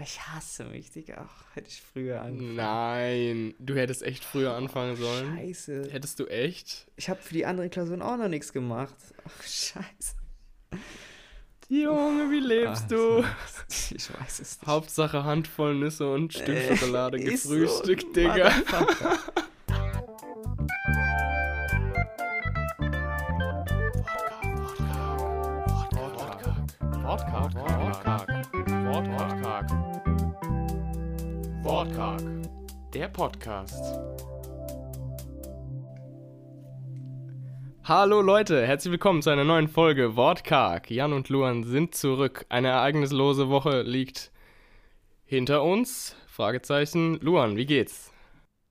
Ich hasse mich, Digga. Ach, hätte ich früher angefangen. Nein, du hättest echt früher anfangen sollen. Scheiße. Hättest du echt? Ich habe für die anderen Klausuren auch noch nichts gemacht. Ach, scheiße. Junge, wie lebst du? Ich weiß es nicht. Hauptsache Handvoll Nüsse und Stück Äh, Schokolade ist so, gefrühstückt, Digga. Wortkarg. Der Podcast. Hallo Leute, herzlich willkommen zu einer neuen Folge Wortkarg. Jan und Luan sind zurück. Eine ereignislose Woche liegt hinter uns. Fragezeichen. Luan, wie geht's?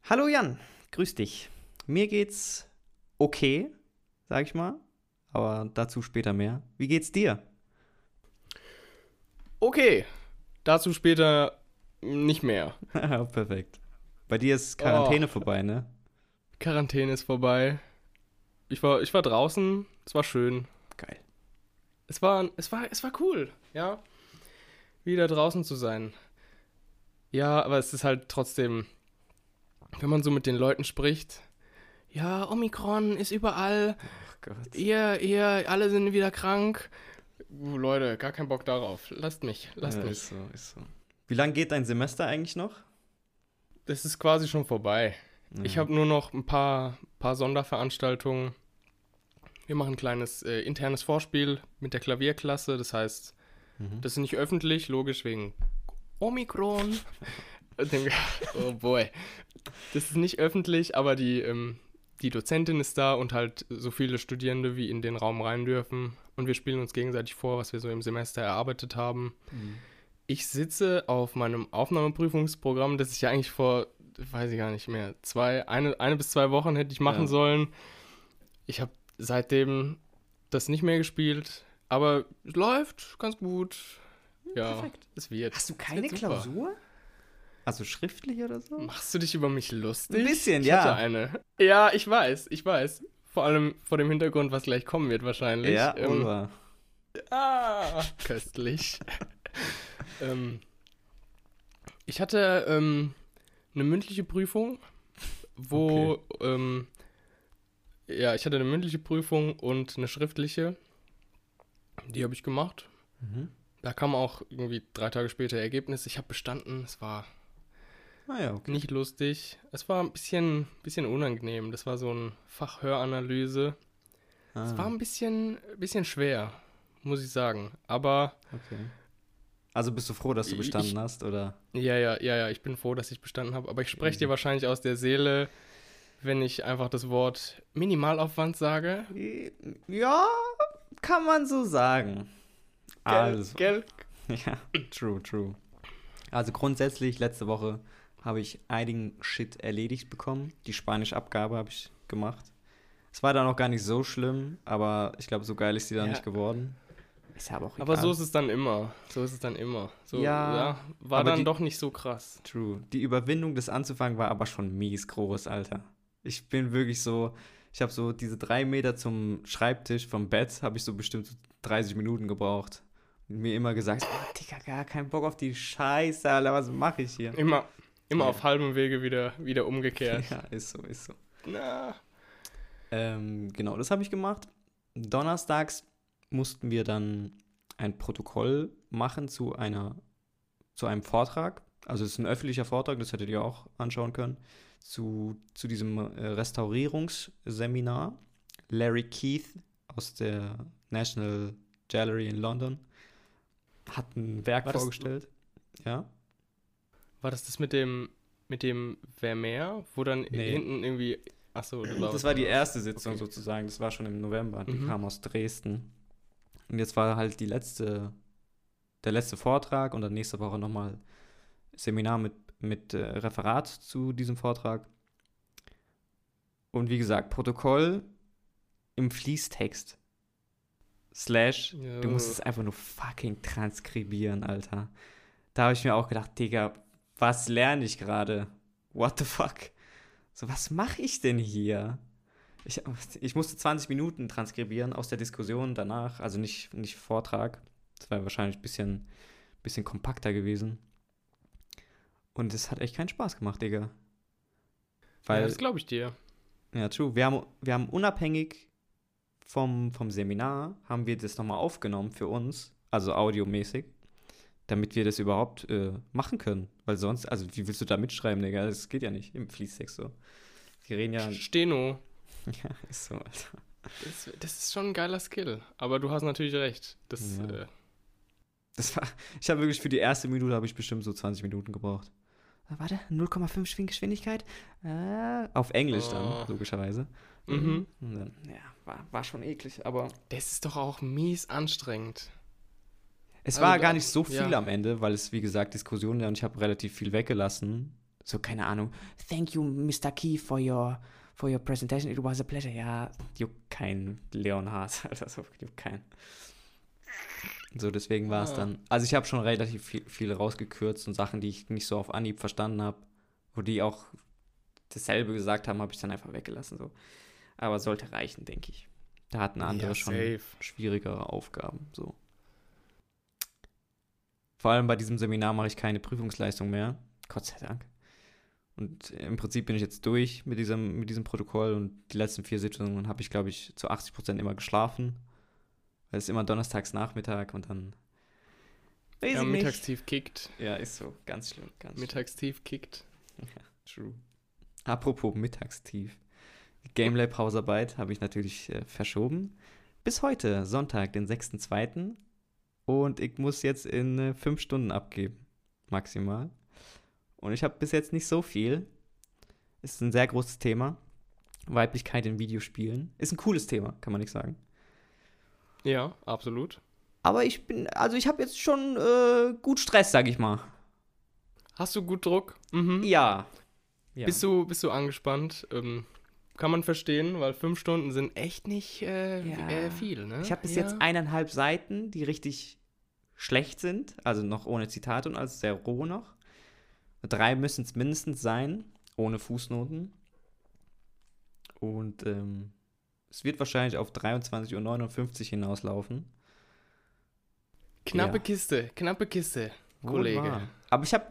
Hallo Jan, grüß dich. Mir geht's okay, sag ich mal. Aber dazu später mehr. Wie geht's dir? Okay, dazu später nicht mehr. Perfekt. Bei dir ist Quarantäne Oh. vorbei, ne? Quarantäne ist vorbei. Ich war, ich war draußen, es war schön. Geil. Es war, es war, es war cool, ja. Wieder draußen zu sein. Ja, aber es ist halt trotzdem, wenn man so mit den Leuten spricht, ja, Omikron ist überall, Ach Gott. ihr, ihr, alle sind wieder krank. Uh, Leute, gar keinen Bock darauf. Lasst mich, lasst Ja, mich. ist so, ist so. Wie lange geht dein Semester eigentlich noch? Das ist quasi schon vorbei. Ich Ja. habe nur noch ein paar, paar Sonderveranstaltungen. Wir machen ein kleines äh, internes Vorspiel mit der Klavierklasse. Das heißt, Mhm. das ist nicht öffentlich, logisch wegen Omikron. Oh boy. Das ist nicht öffentlich, aber die, ähm, die Dozentin ist da und halt so viele Studierende wie in den Raum rein dürfen. Und wir spielen uns gegenseitig vor, was wir so im Semester erarbeitet haben. Mhm. Ich sitze auf meinem Aufnahmeprüfungsprogramm, das ich ja eigentlich vor, weiß ich gar nicht mehr, zwei, eine, eine bis zwei Wochen hätte ich machen Ja. sollen. Ich habe seitdem das nicht mehr gespielt, aber es läuft ganz gut. Ja, Perfekt. es wird. Hast du keine. Klausur? Also schriftlich oder so? Machst du dich über mich lustig? Ein bisschen, ich ja. Hatte eine. Ja, ich weiß, ich weiß. Vor allem vor dem Hintergrund, was gleich kommen wird wahrscheinlich. Ja, Ähm, aber. Ah, köstlich. ähm, ich hatte ähm, eine mündliche Prüfung, wo, ähm, ja, ich hatte eine mündliche Prüfung und eine schriftliche. Die habe ich gemacht. Mhm. Da kam auch irgendwie drei Tage später Ergebnis. Ich habe bestanden. Es war Ah ja, okay. nicht lustig. Es war ein bisschen, bisschen unangenehm. Das war so ein Fach Höranalyse. Ah, Es war ein bisschen, bisschen schwer, muss ich sagen. Aber okay. Also bist du froh, dass du Ich- bestanden hast, oder? Ja, ja, ja, ja, ich bin froh, dass ich bestanden habe. Aber ich spreche Easy. dir wahrscheinlich aus der Seele, wenn ich einfach das Wort Minimalaufwand sage. Ja, kann man so sagen. Also, Gell? ja, true, true. Also grundsätzlich, letzte Woche habe ich einigen Shit erledigt bekommen. Die Spanisch-Abgabe habe ich gemacht. Es war dann auch gar nicht so schlimm, aber ich glaube, so geil ist die dann Ja. nicht geworden. Ist ja aber auch Aber egal. so ist es dann immer. So ist es dann immer. So, Ja, ja, war aber dann die- doch nicht so krass. True. Die Überwindung, das anzufangen, war aber schon mies groß, Alter. Ich bin wirklich so, ich habe so diese drei Meter zum Schreibtisch vom Bett, habe ich so bestimmt so 30 Minuten gebraucht. Und mir immer gesagt, oh, Digga, gar keinen Bock auf die Scheiße, Alter, was mache ich hier? Immer, immer Ja. auf halbem Wege wieder, wieder umgekehrt. Ja, ist so, ist so. Na, Ähm, genau, das habe ich gemacht. Donnerstags mussten wir dann ein Protokoll machen zu einer zu einem Vortrag. Also es ist ein öffentlicher Vortrag, das hättet ihr auch anschauen können, zu, zu diesem äh, Restaurierungsseminar. Larry Keith aus der National Gallery in London hat ein Werk War das- vorgestellt. Ja. war das das mit dem, mit dem Vermeer, wo dann Nee. hinten irgendwie, achso, Das war die erste Sitzung sozusagen, das war schon im November, die Mhm. kam aus Dresden. Und jetzt war halt die letzte, der letzte Vortrag und dann nächste Woche nochmal Seminar mit, mit äh, Referat zu diesem Vortrag. Und wie gesagt, Protokoll im Fließtext. Slash, du musst es einfach nur fucking transkribieren, Alter. Da habe ich mir auch gedacht, Digga, was lerne ich gerade? What the fuck? So, was mache ich denn hier? Ich, ich musste 20 Minuten transkribieren aus der Diskussion danach, also nicht, nicht Vortrag. Das wäre wahrscheinlich ein bisschen, bisschen kompakter gewesen. Und es hat echt keinen Spaß gemacht, Digga. ja, Weil, das glaube ich dir. ja, true. Wir haben, wir haben unabhängig vom, vom Seminar, haben wir das nochmal aufgenommen für uns, also audiomäßig, damit wir das überhaupt äh, machen können. Weil sonst, also wie willst du da mitschreiben, Digga? Das geht ja nicht im Fließtext so. Die reden ja, Steno. ja, ist so, Alter. Das, das ist schon ein geiler Skill. Aber du hast natürlich recht. Das, Ja. äh, Das war, ich habe wirklich für die erste Minute habe ich bestimmt so 20 Minuten gebraucht. Ah, Warte, 0,5 Schwinggeschwindigkeit? Äh, auf Englisch Oh. dann, logischerweise. Mhm. Und dann, ja, war, war schon eklig, aber das ist doch auch mies anstrengend. es Also war gar nicht so viel ja. am Ende, weil es, wie gesagt, Diskussionen ja und ich habe relativ viel weggelassen. So, keine Ahnung. Thank you, Mr. Key, for your, for your presentation. It was a pleasure. Ja, juckt kein Leonhard. Also, juckt kein. So, deswegen war es Ah. dann. Also, ich habe schon relativ viel, viel rausgekürzt und Sachen, die ich nicht so auf Anhieb verstanden habe, wo die auch dasselbe gesagt haben, habe ich dann einfach weggelassen. So. Aber sollte reichen, denke ich. Da hatten andere ja, schon schwierigere Aufgaben. So. Vor allem bei diesem Seminar mache ich keine Prüfungsleistung mehr. Gott sei Dank. Und im Prinzip bin ich jetzt durch mit diesem, mit diesem Protokoll und die letzten vier Sitzungen habe ich, glaube ich, zu 80 Prozent immer geschlafen. Weil es immer donnerstags Nachmittag und dann. Weiß Ja. Mittagstief kickt. Ja, ist so. Ganz schlimm. Ganz schlimm. Mittagstief kickt. True. Apropos Mittagstief. Die GameLab Hausarbeit habe ich natürlich äh, verschoben. Bis heute, Sonntag, den 6.2. Und ich muss jetzt in äh, fünf Stunden abgeben. Maximal. Und ich habe bis jetzt nicht so viel. Ist ein sehr großes Thema. Weiblichkeit in Videospielen. Ist ein cooles Thema, kann man nicht sagen. Ja, absolut. Aber ich bin, also ich habe jetzt schon äh, gut Stress, sag ich mal. Hast du gut Druck? Mhm. Ja. ja. Bist, du, bist du angespannt? Ähm, kann man verstehen, weil fünf Stunden sind echt nicht äh, Ja. äh, viel, ne? Ich habe bis ja. jetzt eineinhalb Seiten, die richtig schlecht sind, also noch ohne Zitate und also sehr roh noch. Drei müssen es mindestens sein, ohne Fußnoten. Und ähm, es wird wahrscheinlich auf 23.59 Uhr hinauslaufen. Knappe Ja. Kiste, knappe Kiste, Kollege. Aber ich habe,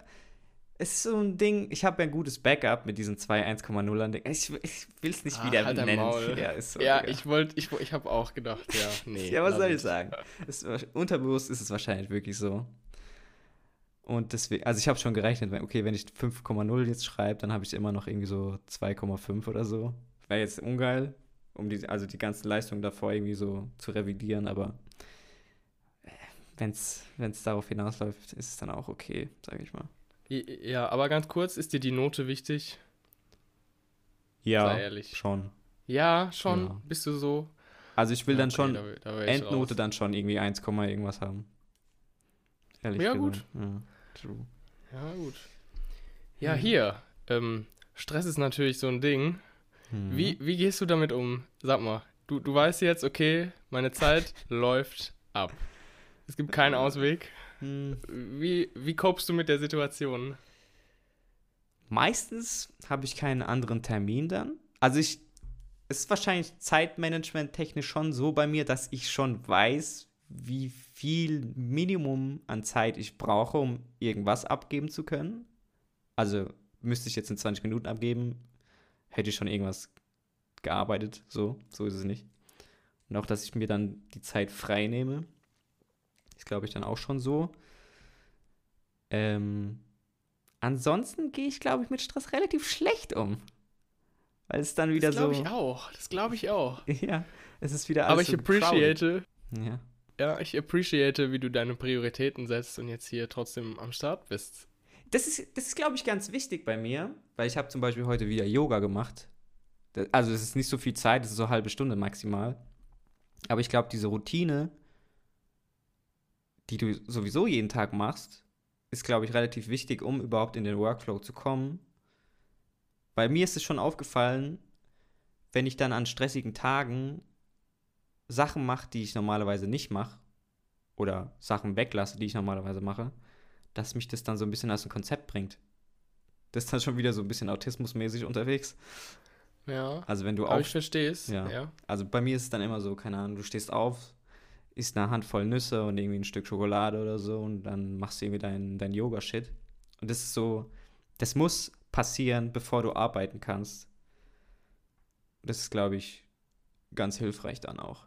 es ist so ein Ding, ich habe ja ein gutes Backup mit diesen zwei 1,0 an. Ich, ich will es nicht Ah, wieder halt nennen. Maul. Ja, so, Ja, ich wollte, ich, ich habe auch gedacht, ja, nee. Ja, was soll ich sagen? Es, unterbewusst ist es wahrscheinlich wirklich so. Und deswegen, also ich habe schon gerechnet, okay, wenn ich 5,0 jetzt schreibe, dann habe ich immer noch irgendwie so 2,5 oder so. Wäre jetzt ungeil, um die, also die ganzen Leistungen davor irgendwie so zu revidieren, aber wenn es darauf hinausläuft, ist es dann auch okay, sage ich mal. Ja, aber ganz kurz, ist dir die Note wichtig? Ja, Sei ehrlich. schon. Ja, schon. Ja. Bist du so? Also ich will Ja, dann okay, schon da, da Endnote raus. dann schon irgendwie 1, irgendwas haben. Ehrlich Ja, gesagt. Ja, true. Ja, gut. Ja, Mhm. hier. Ähm, Stress ist natürlich so ein Ding. Mhm. Wie, wie gehst du damit um? Sag mal, du, du weißt jetzt, okay, meine Zeit läuft ab. Es gibt keinen Ausweg. Hm. Wie, wie copest du mit der Situation? Meistens habe ich keinen anderen Termin dann. Also ich, es ist wahrscheinlich Zeitmanagement technisch schon so bei mir, dass ich schon weiß, wie viel Minimum an Zeit ich brauche, um irgendwas abgeben zu können. Also müsste ich jetzt in 20 Minuten abgeben, hätte ich schon irgendwas gearbeitet. So, so ist es nicht. Und auch, dass ich mir dann die Zeit frei nehme, ist, glaube ich, dann auch schon so. Ähm, ansonsten gehe ich, glaube ich, mit Stress relativ schlecht um. Weil es dann wieder das glaube so. ich auch. Das glaube ich auch. Ja, es ist wieder Aber alles ich so appreciate, Ja. Ja, ich appreciate, wie du deine Prioritäten setzt und jetzt hier trotzdem am Start bist. Das ist, das ist glaube ich, ganz wichtig bei mir, weil ich habe zum Beispiel heute wieder Yoga gemacht. Also es ist nicht so viel Zeit, es ist so eine halbe Stunde maximal. Aber ich glaube, diese Routine, die du sowieso jeden Tag machst, ist, glaube ich, relativ wichtig, um überhaupt in den Workflow zu kommen. Bei mir ist es schon aufgefallen, wenn ich dann an stressigen Tagen Sachen mache, die ich normalerweise nicht mache, oder Sachen weglasse, die ich normalerweise mache, dass mich das dann so ein bisschen aus dem Konzept bringt. Das ist dann schon wieder so ein bisschen autismusmäßig unterwegs. Ja. Also wenn du Aber ich verstehe es. Ja. Ja. also bei mir ist es dann immer so, keine Ahnung, du stehst auf, isst eine Handvoll Nüsse und irgendwie ein Stück Schokolade oder so und dann machst du irgendwie dein, dein Yoga-Shit. Und das ist so, Das muss passieren, bevor du arbeiten kannst. Das ist, glaube ich, ganz hilfreich dann auch.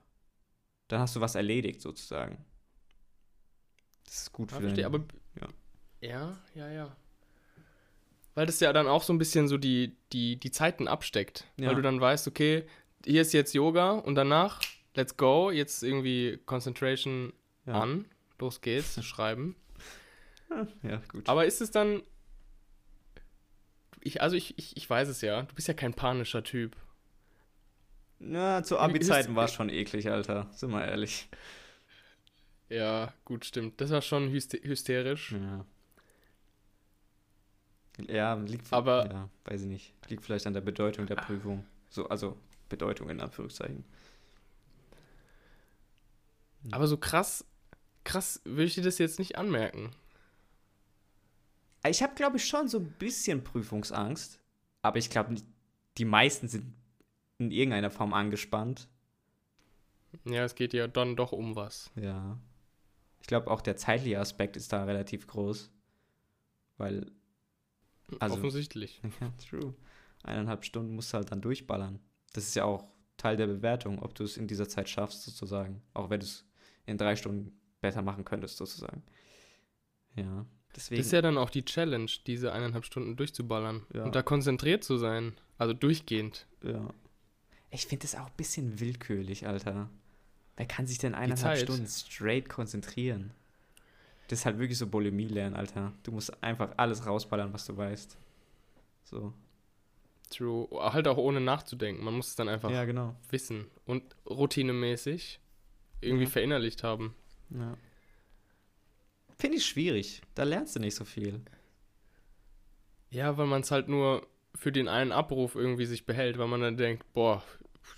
Dann hast du was erledigt, sozusagen. Das ist gut Ja, für verstehe, den, aber ja. ja, ja, ja. Weil das ja dann auch so ein bisschen so die, die, die Zeiten absteckt. Ja. Weil du dann weißt, okay, hier ist jetzt Yoga und danach, let's go, jetzt irgendwie Concentration Ja. an, los geht's, schreiben. Ja, gut. Aber ist es dann. Ich, also ich, ich, ich weiß es ja, du bist ja kein panischer Typ. Na, zu Abi-Zeiten war es schon eklig, Alter. Sind wir ehrlich. Ja, gut, stimmt. Das war schon hyste- hysterisch. Ja. Ja, liegt Aber- ja, weiß ich nicht. Liegt vielleicht an der Bedeutung der Prüfung. So, also Bedeutung in Anführungszeichen. Aber so krass, krass würde ich dir das jetzt nicht anmerken. Ich habe, glaube ich, schon so ein bisschen Prüfungsangst. Aber ich glaube, die meisten sind in irgendeiner Form angespannt. Ja, es geht ja dann doch um was. Ja. Ich glaube, auch der zeitliche Aspekt ist da relativ groß. Weil, Also- Offensichtlich. ja, true. Eineinhalb Stunden musst du halt dann durchballern. Das ist ja auch Teil der Bewertung, ob du es in dieser Zeit schaffst, sozusagen. Auch wenn du es in drei Stunden besser machen könntest, sozusagen. Ja. Deswegen. Das ist ja dann auch die Challenge, diese eineinhalb Stunden durchzuballern. Ja. Und da konzentriert zu sein. Also durchgehend. Ja. Ich finde das auch ein bisschen willkürlich, Alter. Wer kann sich denn eineinhalb. Stunden straight konzentrieren? Das ist halt wirklich so Bulimie lernen, Alter. Du musst einfach alles rausballern, was du weißt. So. True. Halt auch ohne nachzudenken. Man muss es dann einfach Ja, genau. wissen. Und routinemäßig irgendwie Ja. verinnerlicht haben. Ja. Finde ich schwierig. Da lernst du nicht so viel. Ja, weil man es halt nur für den einen Abruf irgendwie sich behält, weil man dann denkt, boah,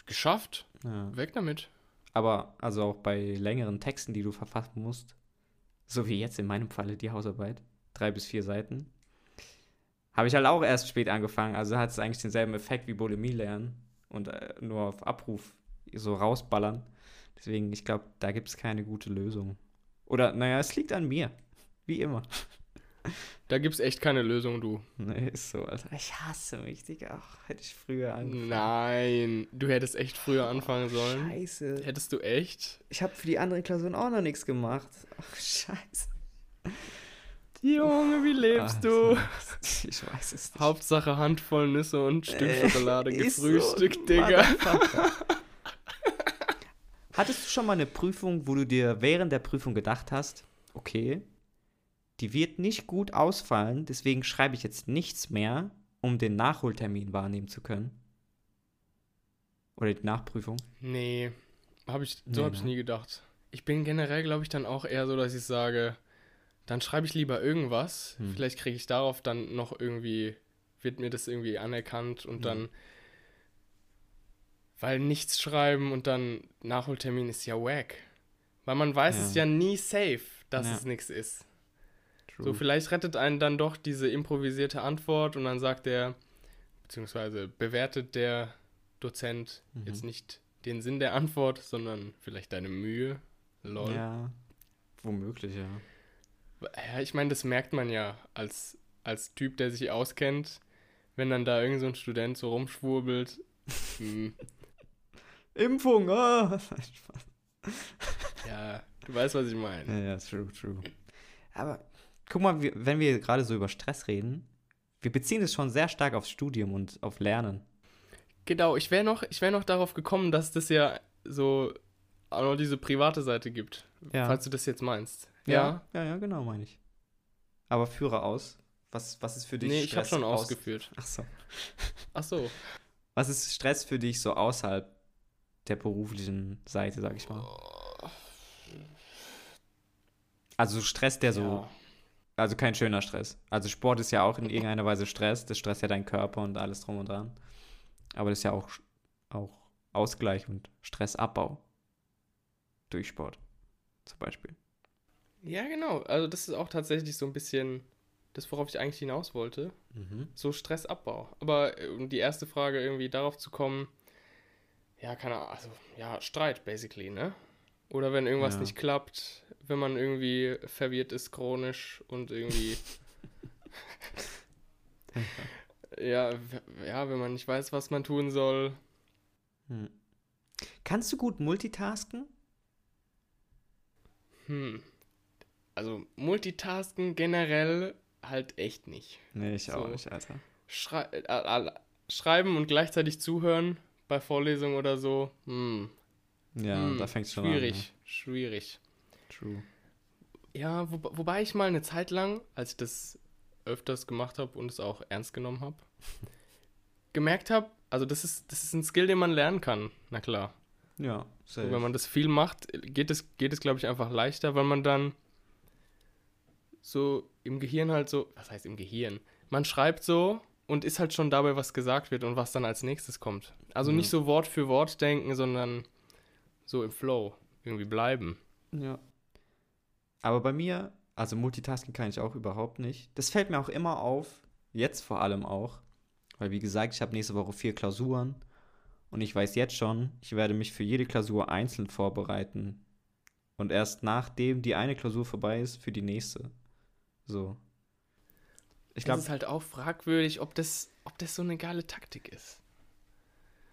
geschafft, Ja. weg damit. Aber also auch bei längeren Texten, die du verfassen musst, so wie jetzt in meinem Falle die Hausarbeit, drei bis vier Seiten, habe ich halt auch erst spät angefangen. Also hat es eigentlich denselben Effekt wie Bulimie lernen und äh, nur auf Abruf so rausballern. Deswegen, ich glaube, da gibt es keine gute Lösung. Oder, naja, es liegt an mir. Wie immer. Da gibt's echt keine Lösung, du. Nee, ist so, Alter. Ich hasse mich, Digga. Ach, hätte ich früher angefangen. Nein, du hättest echt früher anfangen sollen. Scheiße. Hättest du echt? Ich habe für die anderen Klausuren auch noch nichts gemacht. Ach, scheiße. Junge, wie lebst du? Also, Ich weiß es nicht. Hauptsache Handvoll Nüsse und Stück Äh, Schokolade ist so, gefrühstückt, Digga. Hattest du schon mal eine Prüfung, wo du dir während der Prüfung gedacht hast, okay, die wird nicht gut ausfallen, deswegen schreibe ich jetzt nichts mehr, um den Nachholtermin wahrnehmen zu können? Oder die Nachprüfung? Nee, hab ich, Nee, so habe ich ne? nie gedacht. Ich bin generell, glaube ich, dann auch eher so, dass ich sage, dann schreibe ich lieber irgendwas. Hm. Vielleicht kriege ich darauf dann noch irgendwie, wird mir das irgendwie anerkannt und Ja. dann, weil nichts schreiben und dann Nachholtermin ist ja wack. Weil man weiß es Ja. ja nie safe, dass Ja. es nichts ist. True. So, vielleicht rettet einen dann doch diese improvisierte Antwort und dann sagt der, beziehungsweise bewertet der Dozent Mhm. jetzt nicht den Sinn der Antwort, sondern vielleicht deine Mühe. Lol. Ja, Ja, womöglich, ja. ich meine, das merkt man ja als, als Typ, der sich auskennt, wenn dann da irgend so ein Student so rumschwurbelt. hm, Impfung, ah! ja, du weißt, was ich meine. Ja, ja, true, true. Aber guck mal, wenn wir gerade so über Stress reden, wir beziehen es schon sehr stark aufs Studium und auf Lernen. Genau, ich wäre noch, ich wär noch darauf gekommen, dass das ja so auch noch diese private Seite gibt, Ja. falls du das jetzt meinst. Ja, ja, ja, genau, meine ich. Aber führe aus. Was, was ist für dich Nee, ich habe Stress schon aus- ausgeführt. Ach so. Ach so. Was ist Stress für dich so außerhalb der beruflichen Seite, sag ich mal? Also so Stress, der so, Ja. Also kein schöner Stress. Also Sport ist ja auch in irgendeiner Weise Stress, das stresst ja deinen Körper und alles drum und dran. Aber das ist ja auch, auch Ausgleich und Stressabbau durch Sport zum Beispiel. Ja, genau. Also das ist auch tatsächlich so ein bisschen das, worauf ich eigentlich hinaus wollte. So Stressabbau. Aber äh, um die erste Frage irgendwie darauf zu kommen, ja, keine Ahnung, also ja, Streit basically, ne? Oder wenn irgendwas Ja. nicht klappt, wenn man irgendwie verwirrt ist chronisch und irgendwie ja, ja, wenn man nicht weiß, was man tun soll. Hm. Kannst du gut multitasken? Hm. Also Multitasken generell halt echt nicht. Nee, ich auch So. nicht, Alter. Schrei äh, äh, schreiben und gleichzeitig zuhören bei Vorlesungen oder so. Hm. Ja, hm. da fängt es schon Schwierig, schwierig. an. True. Ja, wo, wobei ich mal eine Zeit lang, als ich das öfters gemacht habe und es auch ernst genommen habe, gemerkt habe, also das ist, das ist ein Skill, den man lernen kann. Na klar. Ja, safe. wenn man das viel macht, geht es, geht es glaube ich, einfach leichter, weil man dann so im Gehirn halt so, was heißt im Gehirn? Man schreibt so und ist halt schon dabei, was gesagt wird und was dann als nächstes kommt. Also Ja. nicht so Wort für Wort denken, sondern so im Flow irgendwie bleiben. Ja. Aber bei mir, also Multitasking kann ich auch überhaupt nicht. Das fällt mir auch immer auf, jetzt vor allem auch, weil wie gesagt, ich habe nächste Woche vier Klausuren und ich weiß jetzt schon, ich werde mich für jede Klausur einzeln vorbereiten und erst nachdem die eine Klausur vorbei ist, für die nächste. So. Ich glaube, es ist halt auch fragwürdig, ob das, ob das so eine geile Taktik ist.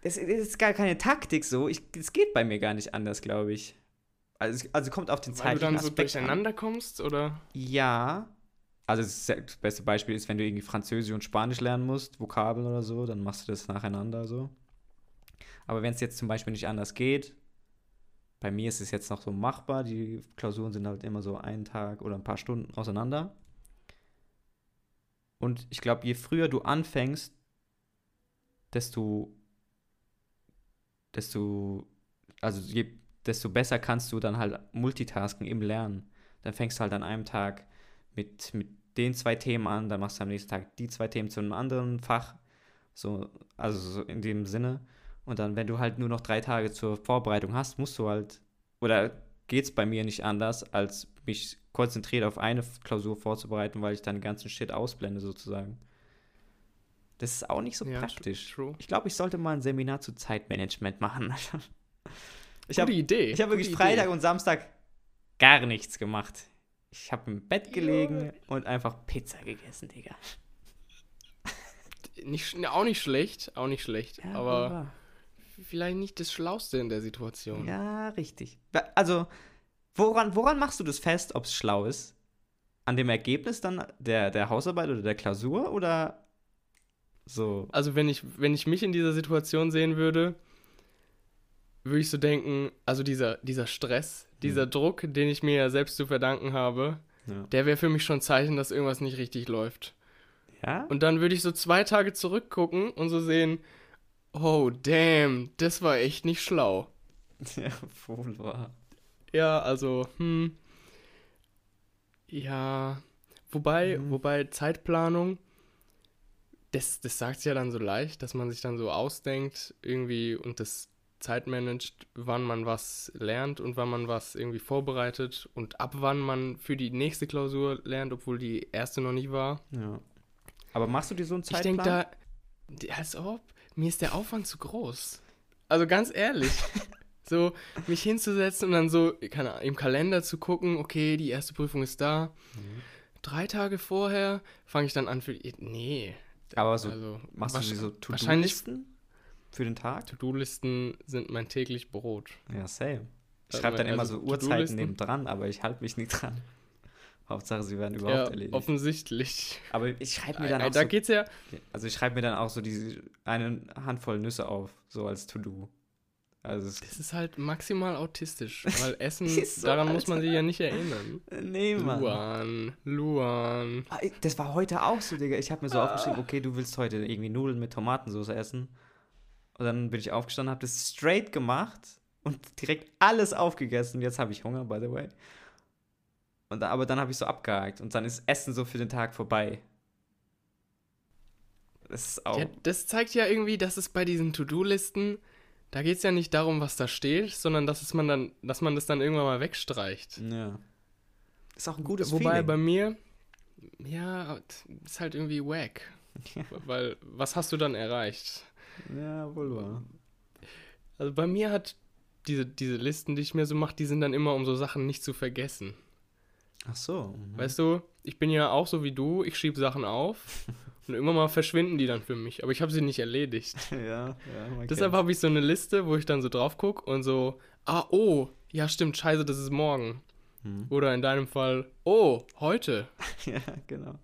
Das ist gar keine Taktik so. Es geht bei mir gar nicht anders, glaube ich. Also, es- also kommt auf den Weil du zeitlichen dann so Aspekt an. durcheinander kommst, oder? Ja. Also das beste Beispiel ist, wenn du irgendwie Französisch und Spanisch lernen musst, Vokabeln oder so, dann machst du das nacheinander so. Aber wenn es jetzt zum Beispiel nicht anders geht, bei mir ist es jetzt noch so machbar, die Klausuren sind halt immer so einen Tag oder ein paar Stunden auseinander. Und ich glaube, je früher du anfängst, desto, desto, also je, desto besser kannst du dann halt multitasken im Lernen. Dann fängst du halt an einem Tag mit, mit den zwei Themen an, dann machst du am nächsten Tag die zwei Themen zu einem anderen Fach. So, also so in dem Sinne. Und dann, wenn du halt nur noch drei Tage zur Vorbereitung hast, musst du halt, oder geht es bei mir nicht anders, als mich konzentriert auf eine Klausur vorzubereiten, weil ich dann den ganzen Shit ausblende sozusagen. Das ist auch nicht so Ja, praktisch. True. Ich glaube, ich sollte mal ein Seminar zu Zeitmanagement machen. ich habe Idee. ich hab wirklich Freitag Idee. und Samstag gar nichts gemacht. Ich habe im Bett gelegen und einfach Pizza gegessen, Digga. Nicht, auch nicht schlecht, auch nicht schlecht. Ja, aber wunderbar. vielleicht nicht das Schlauste in der Situation. Ja, richtig. Also, woran, woran machst du das fest, ob es schlau ist? An dem Ergebnis dann der, der Hausarbeit oder der Klausur oder so? Also wenn ich, wenn ich mich in dieser Situation sehen würde, würde ich so denken, also dieser, dieser Stress, dieser Druck, den ich mir ja selbst zu verdanken habe, Ja. der wäre für mich schon ein Zeichen, dass irgendwas nicht richtig läuft. ja? Und dann würde ich so zwei Tage zurückgucken und so sehen, oh damn, das war echt nicht schlau. ja, wohl wahr. Ja, also, hm. Ja, wobei, Mhm. wobei Zeitplanung, das, das sagt ja dann so leicht, dass man sich dann so ausdenkt irgendwie und das zeitmanagt, wann man was lernt und wann man was irgendwie vorbereitet und ab wann man für die nächste Klausur lernt, obwohl die erste noch nicht war. Ja. Aber machst du dir so einen Ich Zeitplan? denke da, als ob, mir ist der Aufwand zu groß. Also ganz ehrlich, so mich hinzusetzen und dann so keine Ahnung, im Kalender zu gucken, okay, die erste Prüfung ist da. Mhm. Drei Tage vorher fange ich dann an für, nee. Aber so, also, machst du so To-Do-Listen für den Tag? To-Do-Listen sind mein täglich Brot. Ja, same. Ich Also schreibe dann immer also so Uhrzeiten neben dran, aber ich halte mich nicht dran. Hauptsache, sie werden überhaupt Ja, erledigt. offensichtlich. Aber ich schreibe mir dann auch da so, geht's ja, also ich schreibe mir dann auch so diese eine Handvoll Nüsse auf, so als To-Do. Also es, das ist halt maximal autistisch, weil Essen, so, daran muss man Alter. sich ja nicht erinnern. nee, Mann. Luan, Luan. Ah, Das war heute auch so, Digga. Ich habe mir so aufgeschrieben, okay, du willst heute irgendwie Nudeln mit Tomatensauce essen. Und dann bin ich aufgestanden, habe das straight gemacht und direkt alles aufgegessen. Jetzt habe ich Hunger, by the way. Und aber dann habe ich so abgehakt und dann ist Essen so für den Tag vorbei. Das ist auch. Ja, das zeigt ja irgendwie, dass es bei diesen To-Do-Listen, da geht es ja nicht darum, was da steht, sondern dass es man dann, dass man das dann irgendwann mal wegstreicht. Ja. Ist auch ein gutes Wobei Feeling. bei mir, ja, ist halt irgendwie wack. Ja. Weil, was hast du dann erreicht? Ja, wohl wahr. Also bei mir hat diese, diese Listen, die ich mir so mache, die sind dann immer, um so Sachen nicht zu vergessen. Ach so. mhm. Weißt du, ich bin ja auch so wie du, ich schiebe Sachen auf Und irgendwann mal verschwinden die dann für mich, aber ich habe sie nicht erledigt. ja, ja. Deshalb habe ich so eine Liste, wo ich dann so drauf gucke und so, ah, oh, ja stimmt, scheiße, das ist morgen. Hm. Oder in deinem Fall, oh, heute. Ja, genau.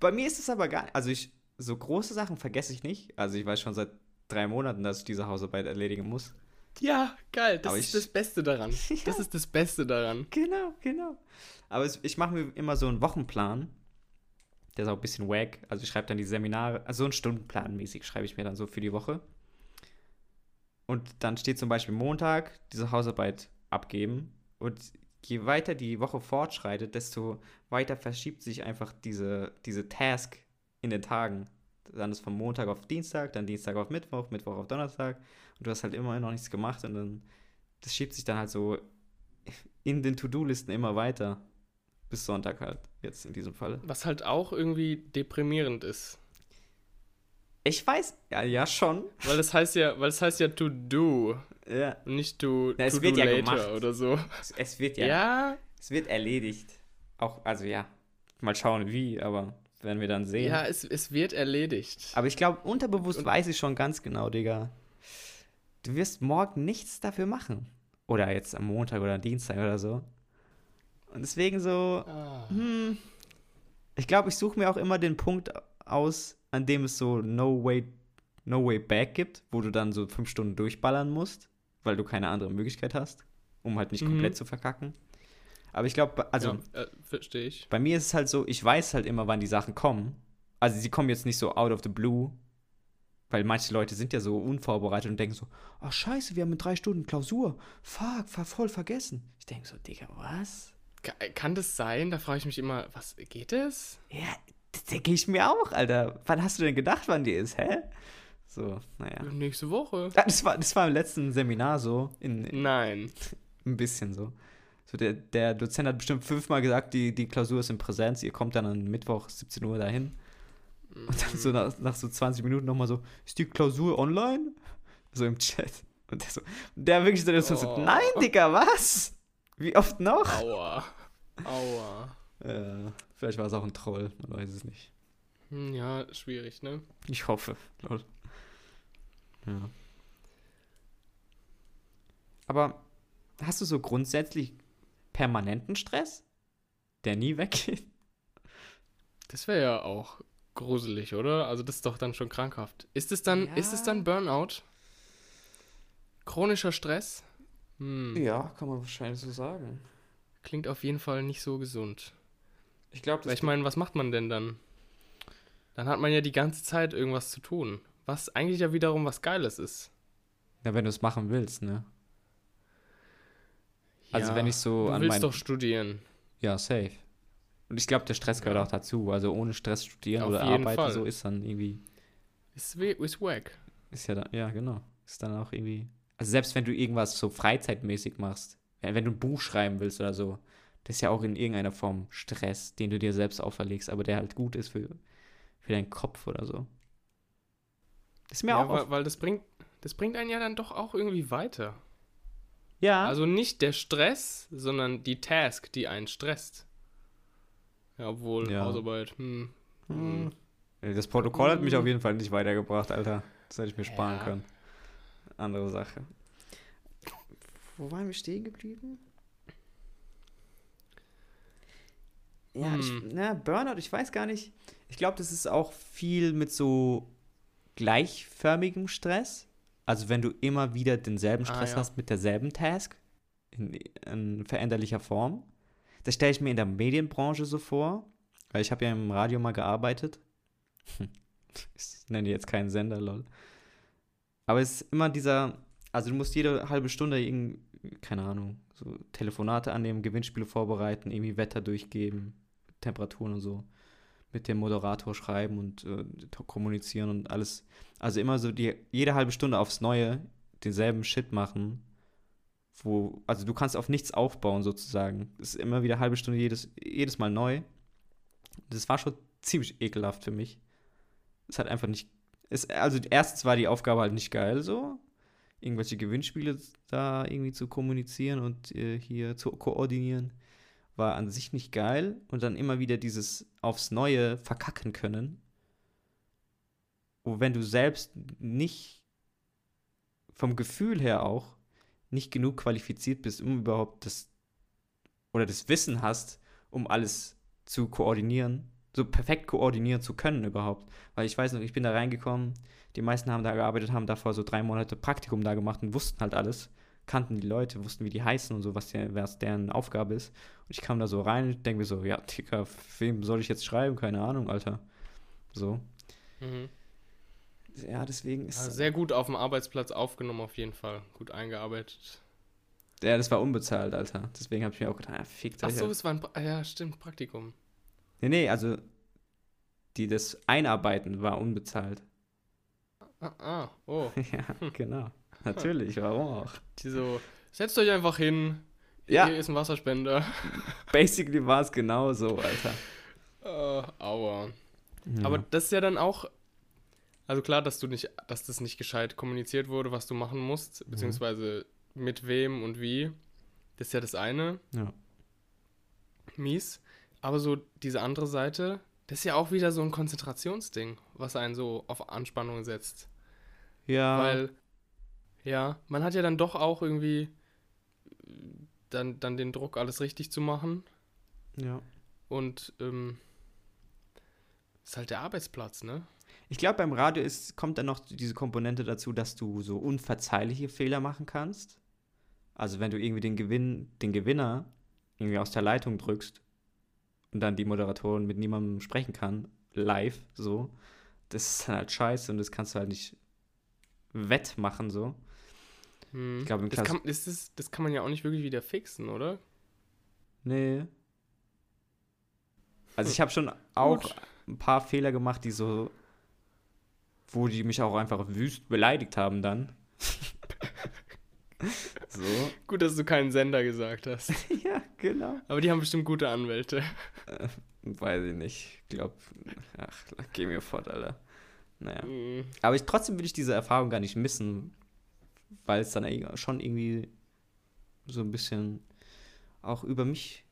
Bei mir ist es aber gar nicht. Also ich, so große Sachen vergesse ich nicht. Also ich weiß schon seit drei Monaten, dass ich diese Hausarbeit erledigen muss. Ja, geil, das Aber ist ich- das Beste daran. Das ist das Beste daran. Genau, genau. Aber es, ich mache mir immer so einen Wochenplan. Der ist auch ein bisschen wack. Also ich schreibe dann die Seminare, also so einen Stundenplan mäßig schreibe ich mir dann so für die Woche. Und dann steht zum Beispiel Montag diese Hausarbeit abgeben. Und je weiter die Woche fortschreitet, desto weiter verschiebt sich einfach diese, diese Task in den Tagen. Dann ist von Montag auf Dienstag, dann Dienstag auf Mittwoch, Mittwoch auf Donnerstag. Und du hast halt immer noch nichts gemacht und dann, das schiebt sich dann halt so in den To-Do-Listen immer weiter. Bis Sonntag halt, jetzt in diesem Fall. Was halt auch irgendwie deprimierend ist. Ich weiß, ja, ja, schon. Weil das heißt ja, weil das heißt ja to do Ja. und nicht to, Na, es to do wird ja later gemacht. oder so. Es, es wird ja, Ja, es wird erledigt. Auch, also ja, mal schauen wie, aber werden wir dann sehen. ja, es, es wird erledigt. Aber ich glaube, unterbewusst weiß ich schon ganz genau, Digga. Du wirst morgen nichts dafür machen. Oder jetzt am Montag oder Dienstag oder so. Und deswegen so, Ah. hm, ich glaube, ich suche mir auch immer den Punkt aus, an dem es so no way, no way back gibt, wo du dann so fünf Stunden durchballern musst, weil du keine andere Möglichkeit hast, um halt nicht Mhm. komplett zu verkacken. Aber ich glaube, also ja, äh, verstehe ich. bei mir ist es halt so, ich weiß halt immer, wann die Sachen kommen. Also sie kommen jetzt nicht so out of the blue, weil manche Leute sind ja so unvorbereitet und denken so, ach scheiße, wir haben in drei Stunden Klausur. Fuck, ver voll vergessen. Ich denke so, Digga, was? Ka- Kann das sein? Da frage ich mich immer, was geht es? Ja, das denke ich mir auch, Alter. Wann hast du denn gedacht, wann die ist, hä? So, naja. Nächste Woche. Ja, Das war, das war im letzten Seminar so, in, in, Nein. ein bisschen so. So, der, der Dozent hat bestimmt fünfmal gesagt, die, die Klausur ist in Präsenz, ihr kommt dann am Mittwoch 17 Uhr dahin. Und dann so nach, nach so 20 Minuten nochmal so, ist die Klausur online? So im Chat. Und der so, der wirklich so, der so, Oh. nein, Digga, was? Wie oft noch? Aua. Aua. Äh, vielleicht war es auch ein Troll, man weiß es nicht. Hm, Ja, schwierig, ne? Ich hoffe. Lol. Ja. Aber hast du so grundsätzlich permanenten Stress, der nie weggeht? Das wäre ja auch gruselig, oder? Also das ist doch dann schon krankhaft. Ist es dann, Ja. ist es dann Burnout? Chronischer Stress? Hm. Ja, kann man wahrscheinlich so sagen. Klingt auf jeden Fall nicht so gesund. Ich glaube, Weil ich meine, was macht man denn dann? Dann hat man ja die ganze Zeit irgendwas zu tun. Was eigentlich ja wiederum was Geiles ist. ja, wenn du es machen willst, ne? Also Ja, wenn ich so du an willst mein- doch studieren. Ja, safe. Und ich glaube, der Stress gehört Ja. auch dazu. Also ohne Stress studieren Auf oder arbeiten, Fall. so ist dann irgendwie, Ist, ist wack. ist ja dann, ja, genau. Ist dann auch irgendwie. Also selbst wenn du irgendwas so freizeitmäßig machst, wenn du ein Buch schreiben willst oder so, das ist ja auch in irgendeiner Form Stress, den du dir selbst auferlegst, aber der halt gut ist für, für deinen Kopf oder so. Das ist mir Ja, auch weil, weil das bringt, das bringt einen ja dann doch auch irgendwie weiter. Ja, Also nicht der Stress, sondern die Task, die einen stresst. Ja, obwohl Ja. Hausarbeit, hm. Hm. Das Protokoll hat mich auf jeden Fall nicht weitergebracht, Alter. Das hätte ich mir sparen Ja. können. Andere Sache. Wo waren wir stehen geblieben? Ja, ich, Hm. na, Burnout, ich weiß gar nicht. Ich glaube, das ist auch viel mit so gleichförmigem Stress. Also wenn du immer wieder denselben Ah, Stress ja. hast mit derselben Task in, in veränderlicher Form. Das stelle ich mir in der Medienbranche so vor, weil ich habe ja im Radio mal gearbeitet. Ich nenne jetzt keinen Sender, lol. Aber es ist immer dieser, also du musst jede halbe Stunde irgend, keine Ahnung, so Telefonate annehmen, Gewinnspiele vorbereiten, irgendwie Wetter durchgeben, Temperaturen und so. Mit dem Moderator schreiben und äh, kommunizieren und alles. Also immer so die, jede halbe Stunde aufs Neue denselben Shit machen. Wo, also du kannst auf nichts aufbauen sozusagen. Es ist immer wieder halbe Stunde jedes, jedes Mal neu. Das war schon ziemlich ekelhaft für mich. Es hat einfach nicht. Es, also erstens war die Aufgabe halt nicht geil so. Irgendwelche Gewinnspiele da irgendwie zu kommunizieren und äh, hier zu koordinieren. War an sich nicht geil. Und dann immer wieder dieses aufs Neue verkacken können. wo wenn du selbst nicht vom Gefühl her auch nicht genug qualifiziert bist, um überhaupt das oder das Wissen hast, um alles zu koordinieren, so perfekt koordinieren zu können überhaupt. Weil ich weiß noch, ich bin da reingekommen, die meisten haben da gearbeitet, haben davor so drei Monate Praktikum da gemacht und wussten halt alles, kannten die Leute, wussten, wie die heißen und so, was, der, was deren Aufgabe ist. Und ich kam da so rein und denke mir so, ja, Digga, wem soll ich jetzt schreiben? Keine Ahnung, Alter. So. Mhm. Ja, deswegen ist. Ja, sehr gut auf dem Arbeitsplatz aufgenommen, auf jeden Fall. Gut eingearbeitet. Ja, das war unbezahlt, Alter. Deswegen habe ich mir auch gedacht, ja, fick Ach so, es war ein. Pra ja, stimmt, Praktikum. Nee, nee, also die das Einarbeiten war unbezahlt. Ah, ah oh. ja, genau. Natürlich, warum auch? Die so, setzt euch einfach hin. Ja. Hier ist ein Wasserspender. Basically war es genau so, Alter. Uh, aua. Ja. Aber das ist ja dann auch. Also klar, dass du nicht, dass das nicht gescheit kommuniziert wurde, was du machen musst, beziehungsweise mit wem und wie. Das ist ja das eine. Ja. Mies. Aber so diese andere Seite, das ist ja auch wieder so ein Konzentrationsding, was einen so auf Anspannung setzt. Ja. Weil, ja, man hat ja dann doch auch irgendwie dann, dann den Druck, alles richtig zu machen. ja. Und ähm, ist halt der Arbeitsplatz, ne? Ich glaube, beim Radio ist, kommt dann noch diese Komponente dazu, dass du so unverzeihliche Fehler machen kannst. Also wenn du irgendwie den Gewinn, den Gewinner irgendwie aus der Leitung drückst und dann die Moderatorin mit niemandem sprechen kann, live, so, das ist dann halt scheiße und das kannst du halt nicht wettmachen, so. Hm. Ich glaube, das, kann, das, das kann man ja auch nicht wirklich wieder fixen, oder? Nee. Also ich habe schon auch Gut. ein paar Fehler gemacht, die so, wo die mich auch einfach wüst beleidigt haben dann. so. Gut, dass du keinen Sender gesagt hast. ja, genau. Aber die haben bestimmt gute Anwälte. Weiß ich nicht. Ich glaube, ach, geh mir fort, Alter. Naja. Hm. Aber ich, trotzdem will ich diese Erfahrung gar nicht missen, weil es dann schon irgendwie so ein bisschen auch über mich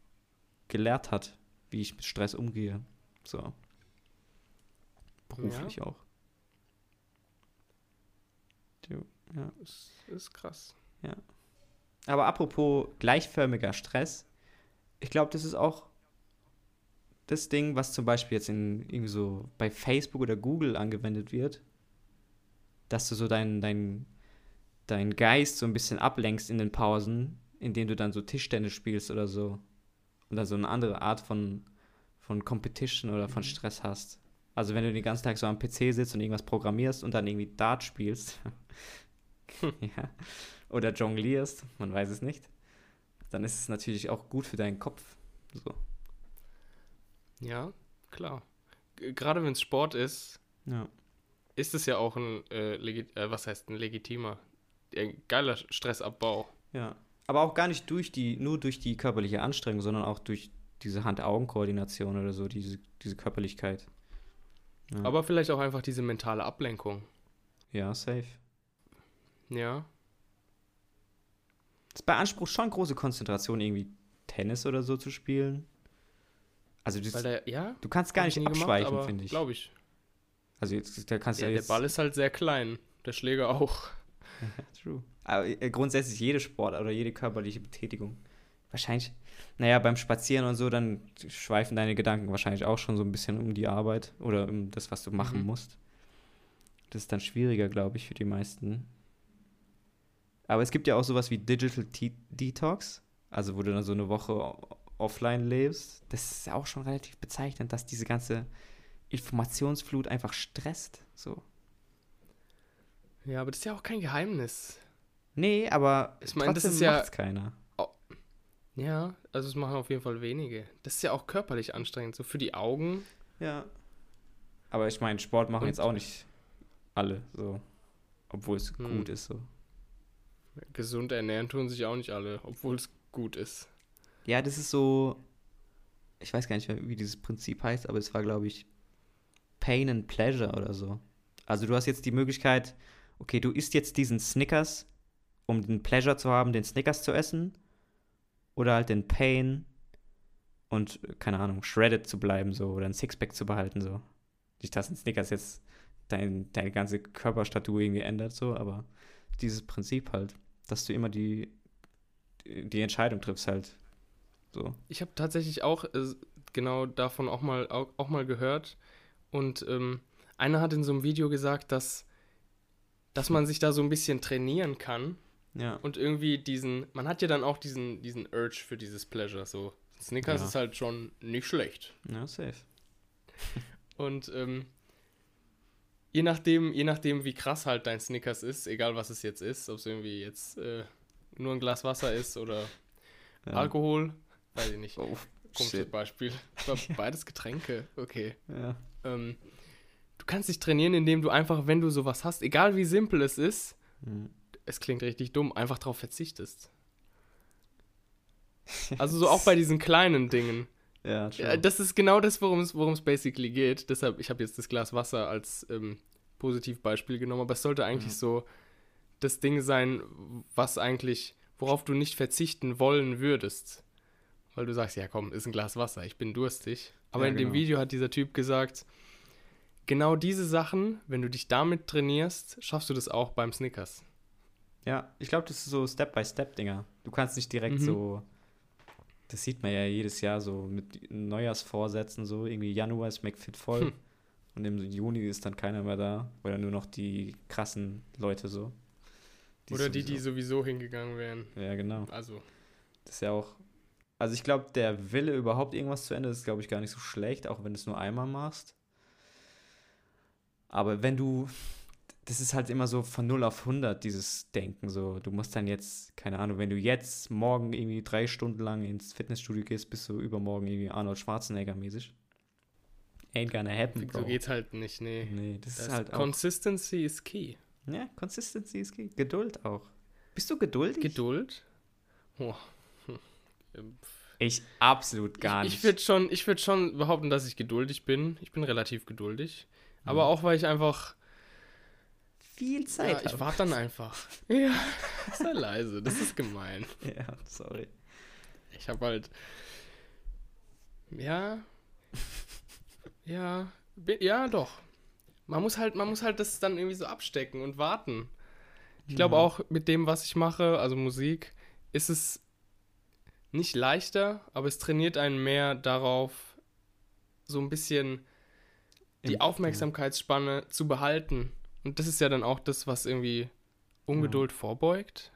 gelehrt hat, wie ich mit Stress umgehe. So. Beruflich auch. Jo, Ja. Das ist krass. Aber apropos gleichförmiger Stress, ich glaube, das ist auch das Ding, was zum Beispiel jetzt in irgendwie so bei Facebook oder Google angewendet wird, dass du so deinen dein, dein Geist so ein bisschen ablenkst in den Pausen, indem du dann so Tischtennis spielst oder so. Dann so eine andere Art von, von Competition oder von Stress hast. Also wenn du den ganzen Tag so am PC sitzt und irgendwas programmierst und dann irgendwie Dart spielst, ja, oder jonglierst, man weiß es nicht, dann ist es natürlich auch gut für deinen Kopf. So. Ja, klar. G- Gerade wenn es Sport ist, Ja. ist es ja auch ein, äh, äh, was heißt ein legitimer, ein geiler Stressabbau. Ja. Aber auch gar nicht durch die, nur durch die körperliche Anstrengung, sondern auch durch diese Hand-Augen-Koordination oder so, diese, diese Körperlichkeit. Ja. Aber vielleicht auch einfach diese mentale Ablenkung. ja, safe. Ja. Es beansprucht schon große Konzentration, irgendwie Tennis oder so zu spielen. Also das, der, ja, du kannst gar nicht abschweichen, finde ich. Glaube ich. Also jetzt, da kannst Ja, der jetzt, Ball ist halt sehr klein. Der Schläger auch. True. Aber äh, grundsätzlich jede Sport oder jede körperliche Betätigung. Wahrscheinlich, naja, beim Spazieren und so, dann schweifen deine Gedanken wahrscheinlich auch schon so ein bisschen um die Arbeit oder um das, was du machen Mhm. musst. Das ist dann schwieriger, glaube ich, für die meisten. Aber es gibt ja auch sowas wie Digital Te Detox, also wo du dann so eine Woche offline lebst. Das ist ja auch schon relativ bezeichnend, dass diese ganze Informationsflut einfach stresst. So. Ja, aber das ist ja auch kein Geheimnis. Nee, aber Ich mein, das trotzdem ist ja- macht's keiner. Ja, also es machen auf jeden Fall wenige. Das ist ja auch körperlich anstrengend. So für die Augen. Ja. Aber ich meine, Sport machen Und- jetzt auch nicht alle so. Obwohl es Hm. gut ist so. Gesund ernähren tun sich auch nicht alle, obwohl es gut ist. Ja, das ist so. Ich weiß gar nicht, mehr, wie dieses Prinzip heißt, aber es war, glaube ich, Pain and Pleasure oder so. Also du hast jetzt die Möglichkeit, okay, du isst jetzt diesen Snickers, um den Pleasure zu haben, den Snickers zu essen. Oder halt den Pain und, keine Ahnung, shredded zu bleiben, so, oder ein Sixpack zu behalten, so. Nicht, dass ein Snickers jetzt dein, deine ganze Körperstatur irgendwie ändert, so, aber dieses Prinzip halt, dass du immer die, die Entscheidung triffst halt. So. Ich habe tatsächlich auch äh, genau davon auch mal, auch, auch mal gehört. Und ähm, einer hat in so einem Video gesagt, dass, dass man sich da so ein bisschen trainieren kann. Ja. Und irgendwie diesen, man hat ja dann auch diesen, diesen Urge für dieses Pleasure. So, Snickers Ja. ist halt schon nicht schlecht. Ja, safe. Und ähm, je nachdem, je nachdem, wie krass halt dein Snickers ist, egal was es jetzt ist, ob es irgendwie jetzt äh, nur ein Glas Wasser ist oder Ja. Alkohol, weiß ich nicht. Oh, Komisches. Beispiel. Beides Getränke, okay. Ja. Ähm, du kannst dich trainieren, indem du einfach, wenn du sowas hast, egal wie simpel es ist, Mhm. es klingt richtig dumm, einfach darauf verzichtest. Also so auch bei diesen kleinen Dingen. Ja, true. Das ist genau das, worum es basically geht. Deshalb, ich habe jetzt das Glas Wasser als ähm, Positivbeispiel genommen, aber es sollte eigentlich Ja. so das Ding sein, was eigentlich, worauf du nicht verzichten wollen würdest. Weil du sagst, ja komm, ist ein Glas Wasser, ich bin durstig. Aber Ja, in dem genau. Video hat dieser Typ gesagt, genau diese Sachen, wenn du dich damit trainierst, schaffst du das auch beim Snickers. Ja, ich glaube, das ist so Step-by-Step-Dinger. Du kannst nicht direkt Mhm. so. Das sieht man ja jedes Jahr so mit Neujahrsvorsätzen, so irgendwie Januar ist McFit voll Hm. und im Juni ist dann keiner mehr da oder nur noch die krassen Leute so. Oder die, die sowieso- sowieso hingegangen wären. Ja, genau. Also, Das ist ja auch. Also ich glaube, der Wille überhaupt irgendwas zu Ende ist, glaube ich, gar nicht so schlecht, auch wenn du es nur einmal machst. Aber wenn du, das ist halt immer so von 0 auf 100, dieses Denken so. Du musst dann jetzt, keine Ahnung, wenn du jetzt morgen irgendwie drei Stunden lang ins Fitnessstudio gehst, bist du übermorgen irgendwie Arnold Schwarzenegger mäßig. Ain't gonna happen, so bro. geht's halt nicht, nee. Nee, das, Das ist halt auch. Consistency is key. Ja, Consistency ist key. Geduld auch. Bist du geduldig? Geduld? Oh. Hm. Ich absolut gar ich, nicht. Ich würde schon, ich würd schon behaupten, dass ich geduldig bin. Ich bin relativ geduldig. Aber auch, weil ich einfach. Viel Ja, Zeit ich hab. warte dann einfach. Ja, sei leise. Das ist gemein. Ja, sorry. Ich habe halt. Ja. Ja. Ja, doch. Man muss halt, man muss halt das dann irgendwie so abstecken und warten. Ich glaube Ja. auch mit dem, was ich mache, also Musik, ist es nicht leichter, aber es trainiert einen mehr darauf, so ein bisschen die Aufmerksamkeitsspanne zu behalten. Und das ist ja dann auch das, was irgendwie Ungeduld vorbeugt.